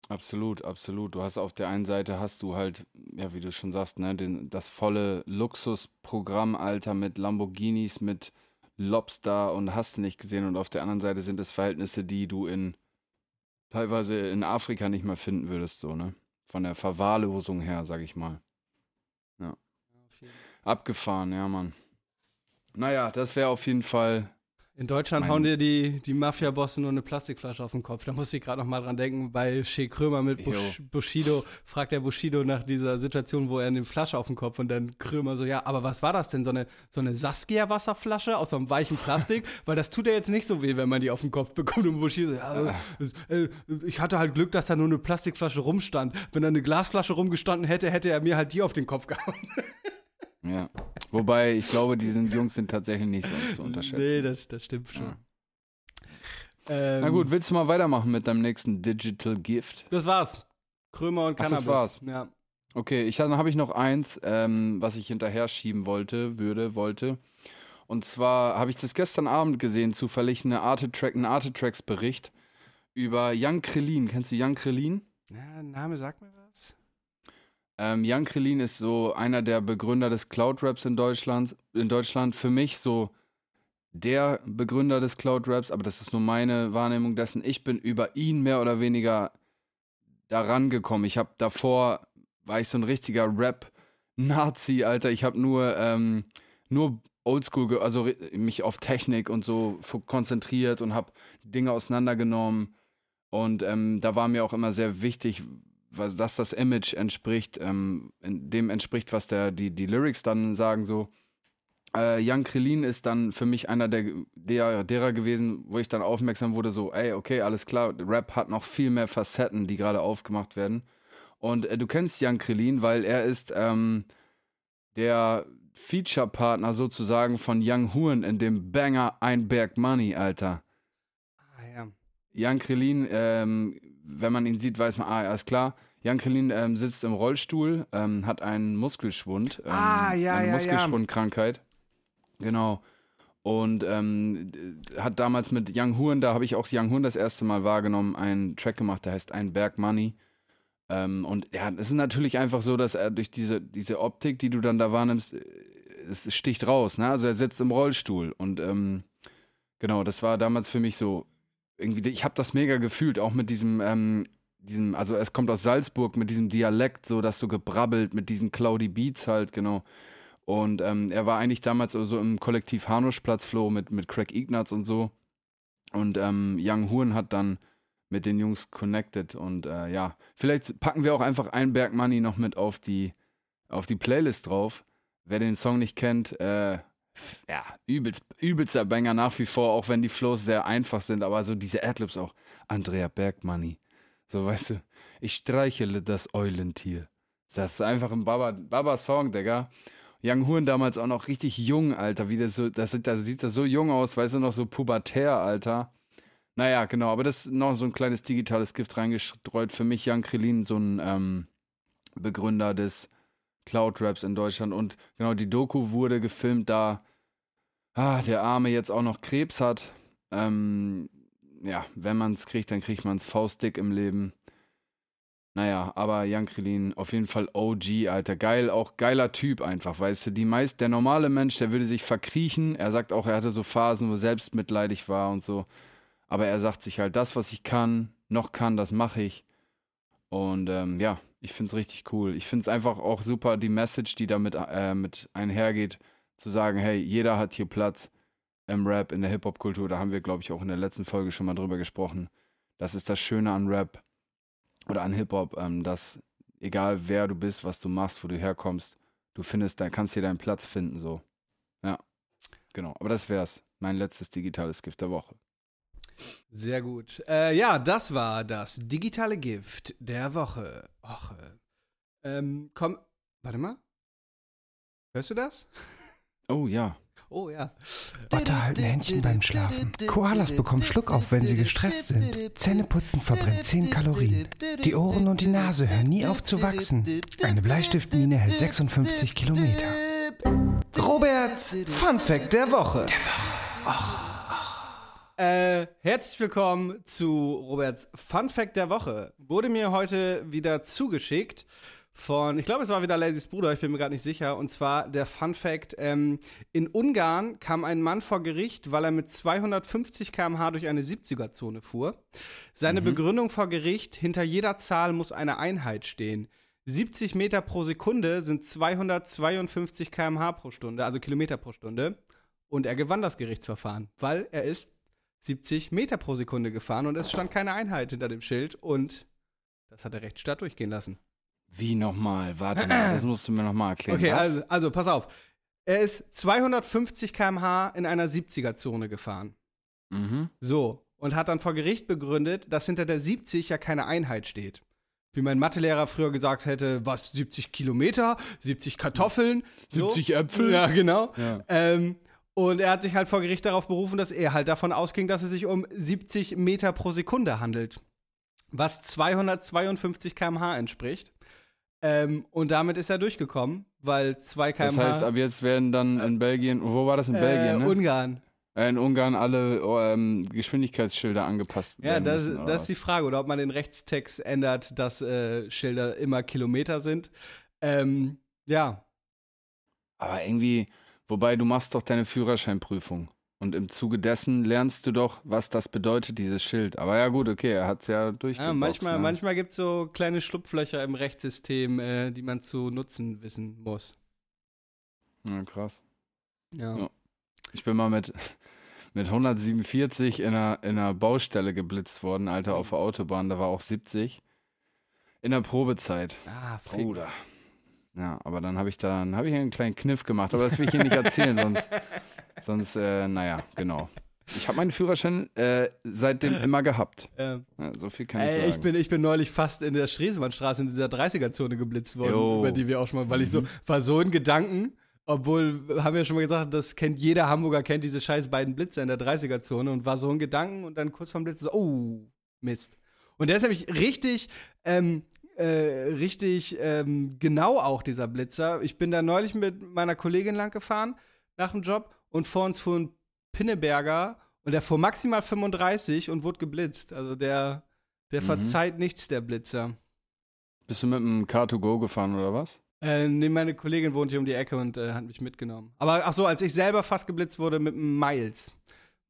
Absolut, absolut. Du hast auf der einen Seite hast du halt, ja, wie du schon sagst, ne, den, das volle Luxusprogramm, Alter, mit Lamborghinis, mit Lobster und hast du nicht gesehen. Und auf der anderen Seite sind es Verhältnisse, die du in teilweise in Afrika nicht mehr finden würdest, so, ne? Von der Verwahrlosung her, sag ich mal. Abgefahren, ja, Mann. Naja, das wäre auf jeden Fall. In Deutschland Mein- hauen dir die, die Mafia-Bosse nur eine Plastikflasche auf den Kopf. Da musste ich gerade noch mal dran denken, bei Shea Krömer mit Bush, Bushido, fragt der Bushido nach dieser Situation, wo er eine Flasche auf den Kopf und dann Krömer so, ja, aber was war das denn? So eine, so eine Saskia-Wasserflasche aus so einem weichen Plastik? [laughs] Weil das tut ja jetzt nicht so weh, wenn man die auf den Kopf bekommt. Und Bushido so, ja, äh, ich hatte halt Glück, dass da nur eine Plastikflasche rumstand. Wenn da eine Glasflasche rumgestanden hätte, hätte er mir halt die auf den Kopf gehauen. [laughs] Ja. Wobei, ich glaube, diese Jungs sind tatsächlich nicht so zu unterschätzen. Nee, das, das stimmt schon. Ja. Ähm, Na gut, willst du mal weitermachen mit deinem nächsten Digital Gift? Das war's. Krömer und Ach, das Cannabis. war's. Ja. Okay, ich dann habe ich noch eins, ähm, was ich hinterher schieben wollte, würde, wollte. Und zwar habe ich das gestern Abend gesehen, zufällig eine Arte Track, einen Arte Tracks Bericht über Jan Krillin. Kennst du Jan Krillin? Ja, Name sagt mir was. Ähm, Jan Krillin ist so einer der Begründer des Cloud-Raps in Deutschland. In Deutschland für mich so der Begründer des Cloud-Raps, aber das ist nur meine Wahrnehmung dessen. Ich bin über ihn mehr oder weniger daran gekommen. Ich habe davor, war ich so ein richtiger Rap-Nazi, Alter. Ich habe nur, ähm, nur Oldschool, also mich auf Technik und so konzentriert und habe Dinge auseinandergenommen. Und ähm, da war mir auch immer sehr wichtig, was, dass das Image entspricht, ähm, dem entspricht, was der, die, die Lyrics dann sagen, so. Äh, Jan Krillin ist dann für mich einer der, der, derer gewesen, wo ich dann aufmerksam wurde, so, ey, okay, alles klar, Rap hat noch viel mehr Facetten, die gerade aufgemacht werden. Und äh, du kennst Jan Krillin, weil er ist ähm, der Feature-Partner sozusagen von Young Huren in dem Banger Ein Berg Money, Alter. Ah, ja. Jan Krillin, ähm, wenn man ihn sieht, weiß man, ah, alles klar. Jan Krillin ähm, sitzt im Rollstuhl, ähm, hat einen Muskelschwund. Ähm, Ah, ja, Eine ja, ja. Muskelschwundkrankheit. Genau. Und ähm, hat damals mit Young Huren, da habe ich auch Young Huren das erste Mal wahrgenommen, einen Track gemacht, der heißt Ein Berg Money. Ähm, und ja, es ist natürlich einfach so, dass er durch diese, diese Optik, die du dann da wahrnimmst, äh, es sticht raus. Ne? Also er sitzt im Rollstuhl. Und ähm, genau, das war damals für mich so, irgendwie, ich habe das mega gefühlt, auch mit diesem, ähm, diesem, also es kommt aus Salzburg mit diesem Dialekt, so das so gebrabbelt, mit diesen Cloudy Beats halt, genau. Und ähm, er war eigentlich damals so im Kollektiv Hanuschplatz Flow mit, mit Craig Ignatz und so. Und ähm, Young Huren hat dann mit den Jungs connected. Und äh, ja, vielleicht packen wir auch einfach ein Berg Money noch mit auf die, auf die Playlist drauf. Wer den Song nicht kennt, äh, ja, übelst, übelster Banger nach wie vor, auch wenn die Flows sehr einfach sind, aber so diese Adlibs auch. Andrea Bergmoney. So, weißt du, ich streichele das Eulentier. Das ist einfach ein Baba-Song, Baba Digga. Young Huren damals auch noch richtig jung, Alter. Wie das so, das, sieht- das sieht das so jung aus, weißt du, noch so pubertär, Alter. Naja, genau, aber das ist noch so ein kleines digitales Gift reingestreut. Für mich Jan Krillin, so ein ähm, Begründer des Cloud Raps in Deutschland. Und genau, die Doku wurde gefilmt, da ah, der Arme jetzt auch noch Krebs hat. Ähm, ja, wenn man es kriegt, dann kriegt man es faustdick im Leben. Naja, aber Jan Krillin, auf jeden Fall OG, Alter. Geil, auch geiler Typ einfach, weißt du. Die meist, der normale Mensch, der würde sich verkriechen. Er sagt auch, er hatte so Phasen, wo er selbstmitleidig war und so. Aber er sagt sich halt, das, was ich kann, noch kann, das mache ich. Und ähm, ja, ich finde es richtig cool. Ich finde es einfach auch super, die Message, die damit äh, mit einhergeht, zu sagen, hey, jeder hat hier Platz im Rap, in der Hip-Hop-Kultur. Da haben wir, glaube ich, auch in der letzten Folge schon mal drüber gesprochen. Das ist das Schöne an Rap oder an Hip-Hop, ähm, dass egal wer du bist, was du machst, wo du herkommst, du findest, da kannst dir deinen Platz finden, so. Ja, genau. Aber das wär's. Mein letztes digitales Gift der Woche. Sehr gut. Äh, ja, das war das digitale Gift der Woche. Woche. Ähm, komm, warte mal. Hörst du das? [laughs] Oh ja. Oh ja. Otter halten Händchen beim Schlafen. Koalas bekommen Schluckauf, wenn sie gestresst sind. Zähneputzen verbrennt 10 Kalorien. Die Ohren und die Nase hören nie auf zu wachsen. Eine Bleistiftmine hält 56 Kilometer. Roberts Fun Fact der Woche. Äh, herzlich willkommen zu Roberts Fun Fact der Woche. Wurde mir heute wieder zugeschickt von, ich glaube, es war wieder Lazys Bruder, ich bin mir gerade nicht sicher. Und zwar der Fun Fact: ähm, In Ungarn kam ein Mann vor Gericht, weil er mit 250 km/h durch eine 70er-Zone fuhr. Seine Begründung vor Gericht: Hinter jeder Zahl muss eine Einheit stehen. 70 Meter pro Sekunde sind 252 km/h pro Stunde, also Kilometer pro Stunde. Und er gewann das Gerichtsverfahren, weil er ist 70 Meter pro Sekunde gefahren und es stand keine Einheit hinter dem Schild und das hat der Rechtsstaat durchgehen lassen. Wie nochmal? Warte mal, das musst du mir nochmal erklären. Okay, also, also pass auf. Er ist 250 km/h in einer 70er-Zone gefahren. Mhm. So. Und hat dann vor Gericht begründet, dass hinter der 70 ja keine Einheit steht. Wie mein Mathelehrer früher gesagt hätte, was, 70 Kilometer, 70 Kartoffeln, so. 70 Äpfel? Ja, genau. Ja. Ähm, und er hat sich halt vor Gericht darauf berufen, dass er halt davon ausging, dass es sich um 70 Meter pro Sekunde handelt. Was 252 km/h entspricht. Ähm, und damit ist er durchgekommen, weil 2 km/h. Das heißt, ab jetzt werden dann in Belgien, wo war das in Belgien, äh, ne? Ungarn. äh, in Ungarn alle ähm, Geschwindigkeitsschilder angepasst Ja, werden das, müssen, das ist die Frage. Oder ob man den Rechtstext ändert, dass äh, Schilder immer Kilometer sind. Ähm, ja, Aber irgendwie, wobei du machst doch deine Führerscheinprüfung. Und im Zuge dessen lernst du doch, was das bedeutet, dieses Schild. Aber ja gut, okay, er hat es ja ja durchgeboxt. manchmal, ne? manchmal gibt es so kleine Schlupflöcher im Rechtssystem, äh, die man zu nutzen wissen muss. Ja, krass. Ja. Ja. Ich bin mal mit, [laughs] mit 147 in einer, in einer Baustelle geblitzt worden, Alter, auf der Autobahn. Da war auch 70. In der Probezeit. Ah, Frick. Bruder. Ja, aber dann habe ich da dann habe ich einen kleinen Kniff gemacht. Aber das will ich hier nicht erzählen, sonst, [laughs] sonst äh, naja, genau. Ich habe meinen Führerschein äh, seitdem immer gehabt. Ähm, Ja, so viel kann ich sagen. ich bin, ich bin neulich fast in der Stresemannstraße in dieser 30er-Zone geblitzt worden, Jo. über die wir auch schon mal, weil ich so, war so in Gedanken, obwohl, haben wir ja schon mal gesagt, das kennt jeder Hamburger, kennt diese scheiß beiden Blitzer in der 30er-Zone und war so in Gedanken und dann kurz vorm Blitz so, oh, Mist. Und der ist nämlich richtig, ähm, äh, richtig ähm, genau auch, dieser Blitzer. Ich bin da neulich mit meiner Kollegin lang gefahren nach dem Job und vor uns fuhr ein Pinneberger und der fuhr maximal 35 und wurde geblitzt. Also der, der Mhm. verzeiht nichts, der Blitzer. Bist du mit dem Car2Go gefahren oder was? Äh, nee, meine Kollegin wohnt hier um die Ecke und äh, hat mich mitgenommen. Aber ach so, als ich selber fast geblitzt wurde mit einem Miles.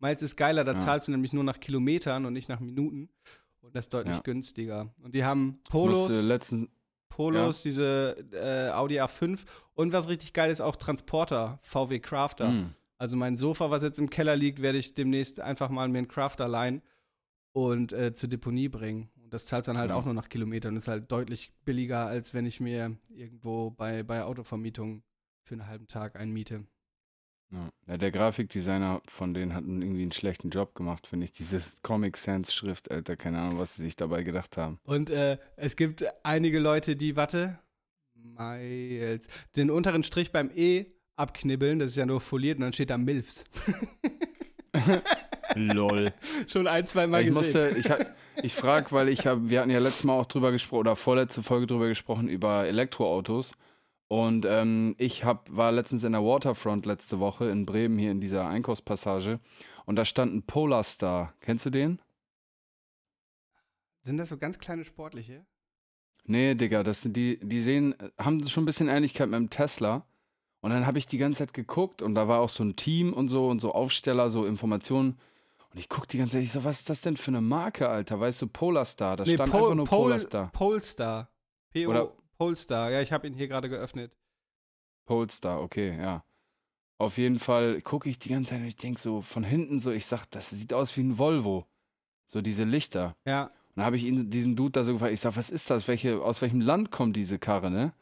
Miles ist geiler, da Ja. zahlst du nämlich nur nach Kilometern und nicht nach Minuten. Und das ist deutlich Ja. günstiger. Und die haben musste Polos, letzten, Polos, diese äh, Audi A5 und was richtig geil ist, auch Transporter, VW Crafter. Mm. Also mein Sofa, was jetzt im Keller liegt, werde ich demnächst einfach mal mir einen Crafter leihen und äh, zur Deponie bringen. Und das zahlt dann halt Ja. auch nur nach Kilometern. ist halt deutlich billiger, als wenn ich mir irgendwo bei, bei Autovermietung für einen halben Tag einmiete. Ja. Der Grafikdesigner von denen hat irgendwie einen schlechten Job gemacht, finde ich. Dieses Comic Sans Schrift, Alter, keine Ahnung, was sie sich dabei gedacht haben. Und äh, es gibt einige Leute, die, warte, Miles, den unteren Strich beim E abknibbeln, das ist ja nur foliert und dann steht da Milfs. [laughs] Lol. Schon ein, zwei Mal ich gesehen. musste, ich, hab- ich frage, weil ich habe, wir hatten ja letztes Mal auch drüber gesprochen, oder vorletzte Folge drüber gesprochen, über Elektroautos. Und ähm, ich hab, war letztens in der Waterfront letzte Woche in Bremen, hier in dieser Einkaufspassage. Und da stand ein Polarstar. Kennst du den? Sind das so ganz kleine sportliche? Nee, Digga, das sind die, die sehen, haben schon ein bisschen Ähnlichkeit mit dem Tesla. Und dann habe ich die ganze Zeit geguckt und da war auch so ein Team und so und so Aufsteller, so Informationen. Und ich guck die ganze Zeit, ich so, was ist das denn für eine Marke, Alter? Weißt du, Polarstar, da stand einfach nur Pol- Polarstar. Polestar. P.O. Oder- Polestar. Ja, ich habe ihn hier gerade geöffnet. Polestar, okay, ja. Auf jeden Fall gucke ich die ganze Zeit und ich denke so von hinten so, ich sag, das sieht aus wie ein Volvo. So diese Lichter. Ja. Und dann habe ich ihn, diesen Dude da so gefragt, ich sag, was ist das? Welche, aus welchem Land kommt diese Karre, ne?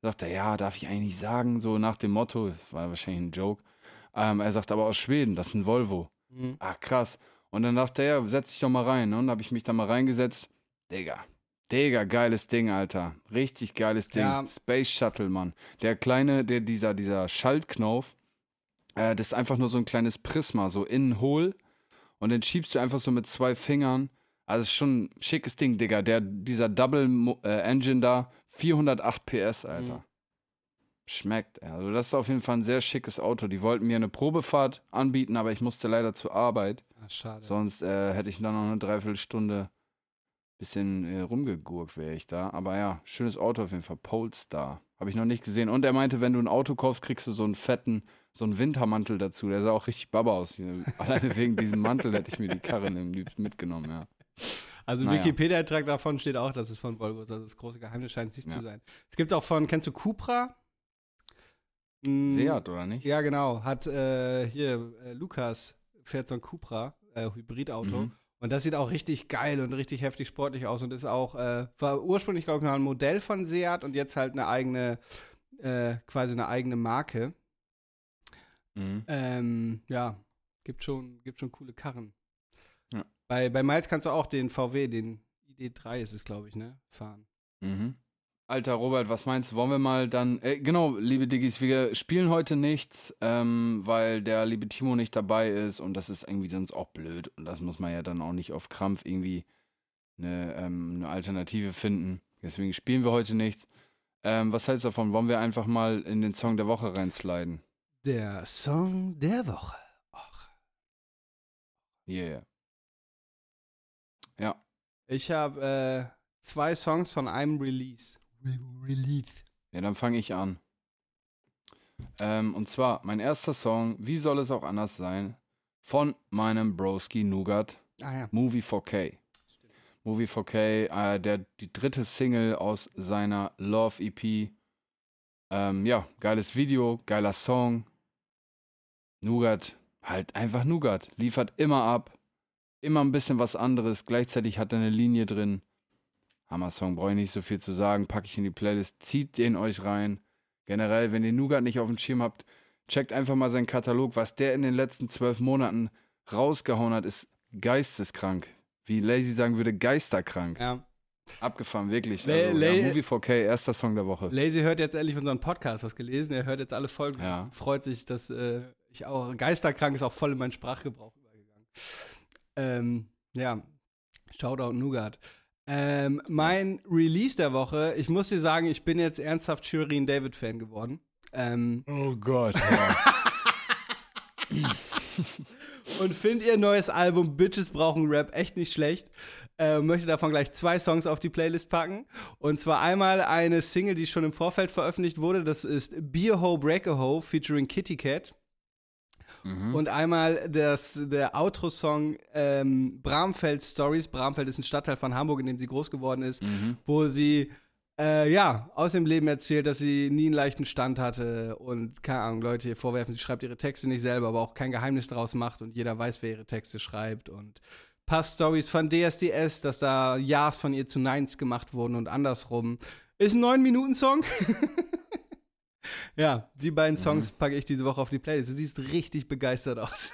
Sagt er, ja, darf ich eigentlich nicht sagen, so nach dem Motto, das war wahrscheinlich ein Joke. Ähm, er sagt aber aus Schweden, das ist ein Volvo. Mhm. Ach, krass. Und dann dachte er, ja, setz dich doch mal rein. Ne? Und dann habe ich mich da mal reingesetzt. Digga. Digga, geiles Ding, Alter. Richtig geiles Ding. Ja. Space Shuttle, Mann. Der kleine, der, dieser, dieser Schaltknauf, äh, das ist einfach nur so ein kleines Prisma, so innen hohl. Und den schiebst du einfach so mit zwei Fingern. Also ist schon ein schickes Ding, Digga. Der, dieser Double äh, Engine da, 408 PS, Alter. Mhm. Schmeckt. Also das ist auf jeden Fall ein sehr schickes Auto. Die wollten mir eine Probefahrt anbieten, aber ich musste leider zur Arbeit. Ah, schade. Sonst äh, hätte ich dann noch eine Dreiviertelstunde bisschen äh, rumgegurkt, wäre ich da. Aber ja, schönes Auto auf jeden Fall. Polestar. Habe ich noch nicht gesehen. Und er meinte, wenn du ein Auto kaufst, kriegst du so einen fetten, so einen Wintermantel dazu. Der sah auch richtig baba aus. [laughs] Alleine wegen diesem Mantel hätte ich mir die Karre mitgenommen, ja. Also im Naja. Wikipedia-Eintrag davon steht auch, dass es von Volvo ist. Also das große Geheimnis scheint es nicht Ja. zu sein. Es gibt auch von, kennst du Cupra? Mm, Seat, oder nicht? Ja, genau. Hat äh, hier äh, Lukas fährt so ein Cupra, äh, Hybridauto. Mhm. Und das sieht auch richtig geil und richtig heftig sportlich aus und ist auch, äh, war ursprünglich, glaube ich, mal ein Modell von Seat und jetzt halt eine eigene, äh, quasi eine eigene Marke. Mhm. Ähm, ja, gibt schon, gibt schon coole Karren. Ja. Bei, bei Miles kannst du auch den VW, den ID3 ist es, glaube ich, ne, fahren. Mhm. Alter Robert, was meinst du? Wollen wir mal dann. Äh, genau, liebe Diggis, wir spielen heute nichts, ähm, weil der liebe Timo nicht dabei ist und das ist irgendwie sonst auch blöd. Und das muss man ja dann auch nicht auf Krampf irgendwie eine, ähm, eine Alternative finden. Deswegen spielen wir heute nichts. Ähm, was hältst du davon? Wollen wir einfach mal in den Song der Woche reinsliden? Der Song der Woche. Och. Yeah. Ja. Ich habe äh, zwei Songs von einem Release. Release. Ja, dann fange ich an. Ähm, und zwar mein erster Song, wie soll es auch anders sein, von meinem Broski Nougat, Ah ja. Movie 4K. Movie 4K, äh, der, die dritte Single aus seiner Love EP. Ähm, ja, geiles Video, geiler Song. Nougat, halt einfach Nougat. Liefert immer ab. Immer ein bisschen was anderes. Gleichzeitig hat er eine Linie drin. Hammer-Song, brauche ich nicht so viel zu sagen. Packe ich in die Playlist. Zieht den euch rein. Generell, wenn ihr Nougat nicht auf dem Schirm habt, checkt einfach mal seinen Katalog. Was der in den letzten zwölf Monaten rausgehauen hat, ist geisteskrank. Wie Lazy sagen würde, geisterkrank. ja. Abgefahren, wirklich. La- Also, La- ja, Movie 4K, erster Song der Woche. Lazy hört jetzt endlich unseren Podcast, hast gelesen? Er hört jetzt alle Folgen. Ja. Freut sich, dass äh, ich auch, geisterkrank ist auch voll in meinen Sprachgebrauch übergegangen. Ähm, ja, Shoutout Nougat. Ähm, mein Release der Woche, ich muss dir sagen, ich bin jetzt ernsthaft Shirin David Fan geworden. Ähm, Oh Gott. Ja. [laughs] und finde ihr neues Album Bitches brauchen Rap echt nicht schlecht. Äh, möchte davon gleich zwei Songs auf die Playlist packen. Und zwar einmal eine Single, die schon im Vorfeld veröffentlicht wurde. Das ist Beer Ho Break a Ho featuring Kitty Cat. Mhm. Und einmal das, der Outro-Song ähm, Bramfeld Stories. Bramfeld ist ein Stadtteil von Hamburg, in dem sie groß geworden ist, Mhm. wo sie äh, ja, aus dem Leben erzählt, dass sie nie einen leichten Stand hatte und, keine Ahnung, Leute ihr vorwerfen, sie schreibt ihre Texte nicht selber, aber auch kein Geheimnis daraus macht und jeder weiß, wer ihre Texte schreibt und paar Stories von DSDS, dass da Ja's von ihr zu Nines gemacht wurden und andersrum. Ist ein 9-Minuten-Song. [laughs] ja, die beiden Songs packe ich diese Woche auf die Playlist. Du siehst richtig begeistert aus.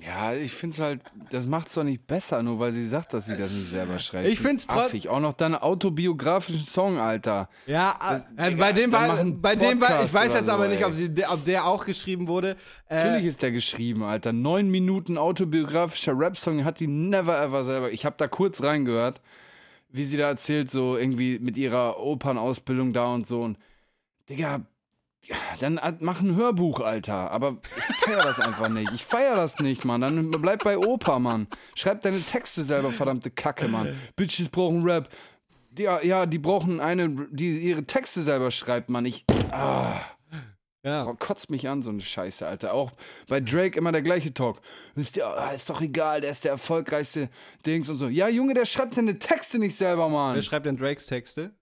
Ja, ich finde es halt, das macht es doch nicht besser, nur weil sie sagt, dass sie das nicht selber schreibt. Ich find's trot- affig. Auch noch deinen autobiografischen Song, Alter. Ja, äh, Digga, bei dem war, bei dem war, ich weiß jetzt aber so, nicht, ey. ob, sie, ob der auch geschrieben wurde. Äh, Natürlich ist der geschrieben, Alter. Neun Minuten autobiografischer Rap-Song hat die never ever selber. Ich habe da kurz reingehört, wie sie da erzählt, so irgendwie mit ihrer Opernausbildung da und so. Und Digga, dann mach ein Hörbuch, Alter. Aber ich feier das einfach nicht. Ich feier das nicht, Mann. Dann bleib bei Opa, Mann. Schreib deine Texte selber, verdammte Kacke, Mann. Bitches brauchen Rap. Ja, ja, die brauchen eine, die ihre Texte selber schreibt, Mann. Ich. Ah. ja. Kotzt mich an, so eine Scheiße, Alter. Auch bei Drake immer der gleiche Talk. Ist, ja, ah, ist doch egal, der ist der erfolgreichste Dings und so. Ja, Junge, der schreibt seine Texte nicht selber, Mann. Wer schreibt denn Drakes Texte?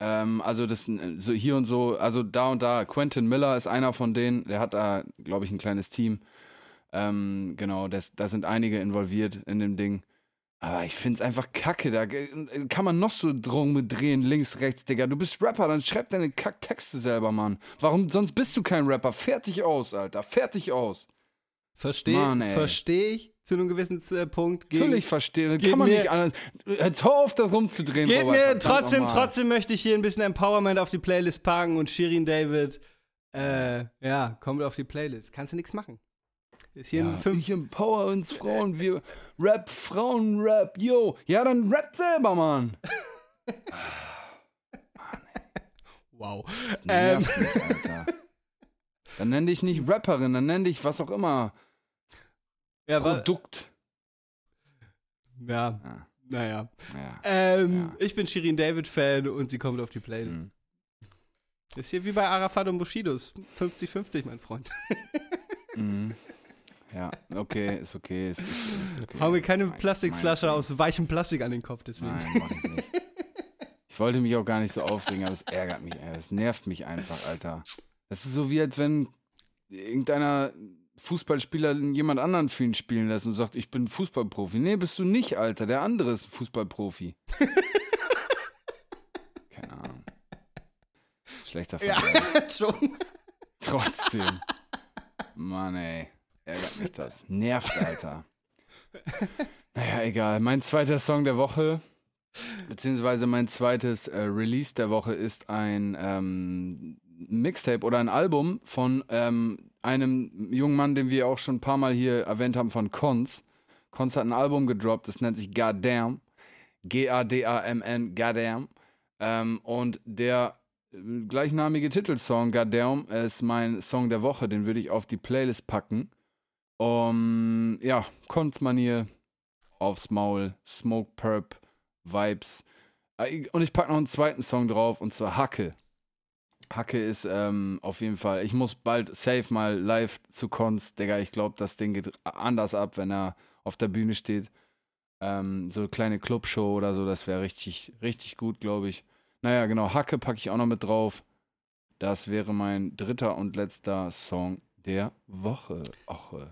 Ähm, also das äh, so hier und so, also da und da. Quentin Miller ist einer von denen. Der hat da, glaube ich, ein kleines Team. Ähm, genau, das, da sind einige involviert in dem Ding. Aber ich find's einfach kacke. Da äh, kann man noch so drum mit drehen, links, rechts, Digga. Du bist Rapper, dann schreib deine Kacktexte selber, Mann. Warum, sonst bist du kein Rapper. Fertig aus, Alter. Fertig aus. Verstehe versteh ich zu einem gewissen äh, Punkt. Gegen, Natürlich verstehen. Kann man mir- nicht anders. Jetzt hör auf, das rumzudrehen, Geht Robert. mir trotzdem, trotzdem möchte ich hier ein bisschen Empowerment auf die Playlist packen und Shirin David, äh, ja, kommt auf die Playlist. Kannst du nichts machen. Ist hier ein Ja, fünf, ich empower uns Frauen, wir Rap, Frauen-Rap, yo. Ja, dann rap selber, Mann. [laughs] wow. Das Ähm, nervt mich, Alter. Dann nenn dich nicht Rapperin, dann nenn dich was auch immer. Ja, Produkt. ja, Ja. naja. Ja. Ähm, Ja. Ich bin Shirin David-Fan und sie kommt auf die Playlist. Mhm. Ist hier wie bei Arafat und Bushidos. 50-50, mein Freund. [laughs] Mhm. Ja, okay, ist okay, ist, ist, ist okay. Hau mir keine Mein- Plastikflasche mein- aus weichem Plastik an den Kopf, deswegen. Nein, mach ich nicht. [laughs] Ich wollte mich auch gar nicht so aufregen, aber es ärgert mich, es nervt mich einfach, Alter. Das ist so wie, als wenn irgendeiner Fußballspieler jemand anderen für ihn spielen lässt und sagt, ich bin Fußballprofi. Nee, bist du nicht, Alter. Der andere ist Fußballprofi. [laughs] Keine Ahnung. Schlechter Vergleich. [laughs] schon. Trotzdem. Mann, ey. Ärgert mich das. Nervt, Alter. Naja, egal. Mein zweiter Song der Woche, beziehungsweise mein zweites äh, Release der Woche ist ein ähm, Mixtape oder ein Album von ähm, einem jungen Mann, den wir auch schon ein paar Mal hier erwähnt haben, von Cons. Cons hat ein Album gedroppt, das nennt sich Goddamn. G-A-D-A-M-N, Goddamn. Ähm, und der äh, gleichnamige Titelsong Goddamn ist mein Song der Woche, den würde ich auf die Playlist packen. Um, ja, Kunstmanier, aufs Maul, Smoke Perp, Vibes. Äh, Und ich packe noch einen zweiten Song drauf, und zwar Hacke. Hacke ist ähm, auf jeden Fall, ich muss bald safe mal live zu Konst, Digga. Ich glaube, das Ding geht anders ab, wenn er auf der Bühne steht. Ähm, so eine kleine Clubshow oder so, das wäre richtig, richtig gut, glaube ich. Naja, genau, Hacke packe ich auch noch mit drauf. Das wäre mein dritter und letzter Song der Woche. Och, Äh,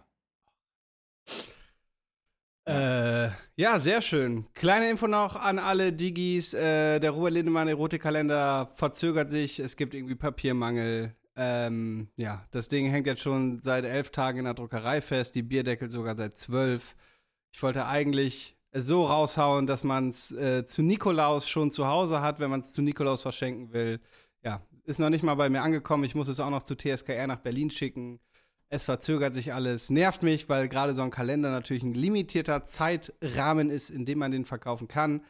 ja, sehr schön. Kleine Info noch an alle Digis. Äh, der Robert Lindemann Erotikkalender verzögert sich. Es gibt irgendwie Papiermangel. Ähm, ja, das Ding hängt jetzt schon seit elf Tagen in der Druckerei fest. Die Bierdeckel sogar seit zwölf. Ich wollte eigentlich so raushauen, dass man es äh, zu Nikolaus schon zu Hause hat, wenn man es zu Nikolaus verschenken will. Ja, ist noch nicht mal bei mir angekommen. Ich muss es auch noch zu TSKR nach Berlin schicken. Es verzögert sich alles. Nervt mich, weil gerade so ein Kalender natürlich ein limitierter Zeitrahmen ist, in dem man den verkaufen kann.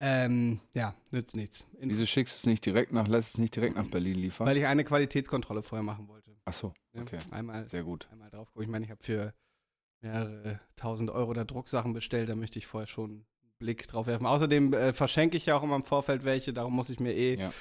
Ähm, ja, nützt nichts. In, Wieso schickst du es nicht direkt nach, lässt es nicht direkt nach Berlin liefern? weil ich eine Qualitätskontrolle vorher machen wollte. Ach so, okay. Einmal, Sehr gut. einmal drauf gucken. Ich meine, ich habe für mehrere tausend Euro da Drucksachen bestellt. Da möchte ich vorher schon einen Blick drauf werfen. Außerdem äh, verschenke ich ja auch immer im Vorfeld welche. Darum muss ich mir eh Ja.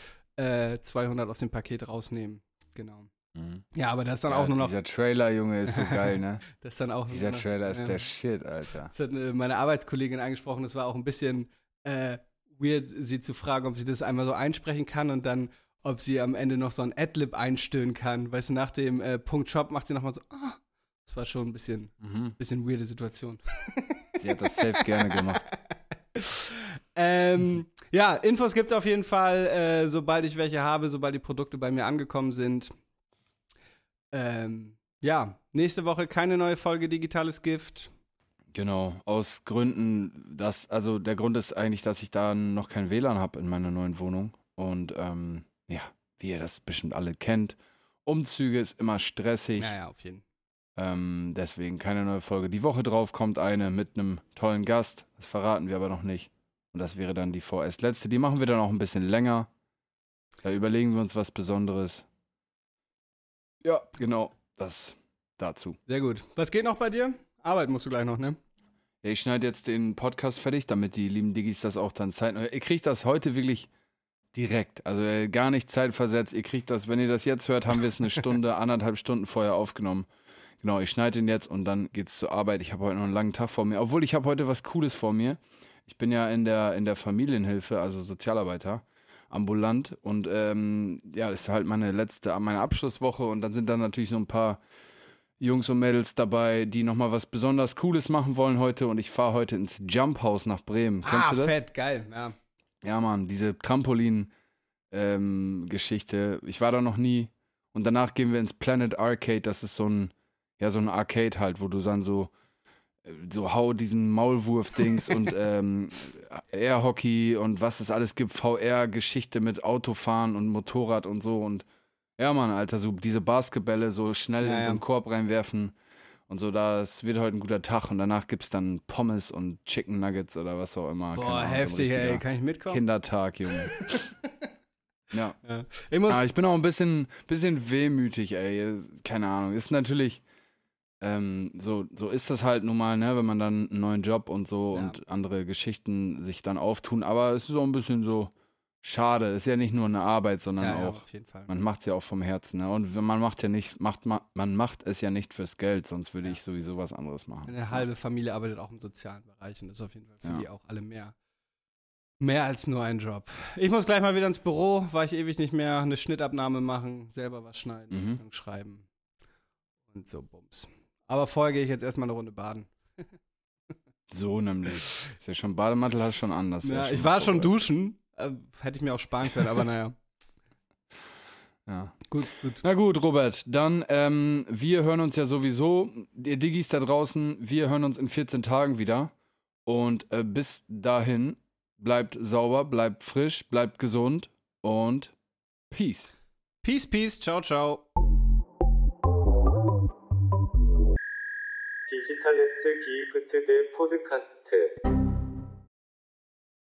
äh, 200 aus dem Paket rausnehmen. Genau. Mhm. Ja, aber das ist dann Ja, auch nur noch. Dieser Trailer, Junge, ist so geil, ne? [laughs] Das ist dann auch Dieser noch- Trailer ist ja. der Shit, Alter. Das hat äh, meine Arbeitskollegin angesprochen. Das war auch ein bisschen äh, weird, sie zu fragen, ob sie das einmal so einsprechen kann und dann, ob sie am Ende noch so ein Adlib einstören kann. Weißt du, nach dem äh, Punkt Shop macht sie nochmal so, ah. Das war schon ein bisschen, Mhm. bisschen weirde Situation. Sie hat das safe gerne gemacht. [laughs] ähm, ja, Infos gibt's auf jeden Fall, äh, sobald ich welche habe, sobald die Produkte bei mir angekommen sind. Ähm, ja, nächste Woche keine neue Folge Digitales Gift. Genau, aus Gründen, dass, also der Grund ist eigentlich, dass ich da noch kein WLAN habe in meiner neuen Wohnung. Und ähm, ja, wie ihr das bestimmt alle kennt, Umzüge ist immer stressig. Ja, ja, auf jeden Fall. Ähm, deswegen keine neue Folge. Die Woche drauf kommt eine mit einem tollen Gast. Das verraten wir aber noch nicht. Und das wäre dann die vorerst letzte. Die machen wir dann auch ein bisschen länger. Da überlegen wir uns was Besonderes. Ja, genau. Das dazu. Sehr gut. Was geht noch bei dir? Arbeit musst du gleich noch, ne? Ja, ich schneide jetzt den Podcast fertig, damit die lieben Diggis das auch dann Zeit. Ihr kriegt das heute wirklich direkt. Also äh, gar nicht zeitversetzt. Ihr kriegt das, wenn ihr das jetzt hört, haben wir es eine Stunde, [laughs] anderthalb Stunden vorher aufgenommen. Genau, ich schneide ihn jetzt und dann geht's zur Arbeit. Ich habe heute noch einen langen Tag vor mir. Obwohl ich habe heute was Cooles vor mir. Ich bin ja in der, in der Familienhilfe, also Sozialarbeiter, ambulant. Und ähm, ja, ist halt meine letzte, meine Abschlusswoche. Und dann sind da natürlich so ein paar Jungs und Mädels dabei, die nochmal was besonders Cooles machen wollen heute. Und ich fahre heute ins Jump House nach Bremen. Kennst ah, du das? fett, geil, ja. Ja, Mann, diese Trampolin-Geschichte. ich war da noch nie. Und danach gehen wir ins Planet Arcade. Das ist so ein, ja, so ein Arcade halt, wo du dann so, so hau diesen Maulwurf-Dings und [laughs] ähm, Airhockey und was es alles gibt, VR-Geschichte mit Autofahren und Motorrad und so. Und ja, Mann, Alter, so diese Basketbälle so schnell Ja, in so ja. einen Korb reinwerfen. Und so, das wird heute ein guter Tag. Und danach gibt's dann Pommes und Chicken Nuggets oder was auch immer. Boah, Ahnung, so heftig, ey. richtiger Kann ich mitkommen? Kindertag, Junge. [laughs] ja. Ja. Ich muss, Aber ich bin auch ein bisschen, bisschen wehmütig, ey. Keine Ahnung. Ist natürlich, ähm, so, so ist das halt nun mal, ne, wenn man dann einen neuen Job und so Ja. und andere Geschichten sich dann auftun. Aber es ist auch ein bisschen so schade. Ist ja nicht nur eine Arbeit, sondern ja, ja, auch, Fall. man macht es ja auch vom Herzen, ne? Und man macht ja nicht, macht man, man macht es ja nicht fürs Geld, sonst würde ich sowieso was anderes machen. Eine halbe Familie arbeitet auch im sozialen Bereich und das ist auf jeden Fall für Ja. die auch alle mehr. Mehr als nur ein Job. Ich muss gleich mal wieder ins Büro, war ich ewig nicht mehr. Eine Schnittabnahme machen, selber was schneiden, Mhm. und schreiben und so Bums. Aber vorher gehe ich jetzt erstmal eine Runde baden. So nämlich. Ist ja schon Bademantel, hast schon anders. Ja, ja ich war schon duschen. Äh, hätte ich mir auch sparen können, aber naja. Ja. Gut, gut. Na gut, Robert, dann ähm, wir hören uns ja sowieso, ihr Diggis da draußen, wir hören uns in 14 Tagen wieder. Und äh, bis dahin, bleibt sauber, bleibt frisch, bleibt gesund und Peace. Peace, peace. Ciao, ciao. 디지털 S 기프트 대 포드카스트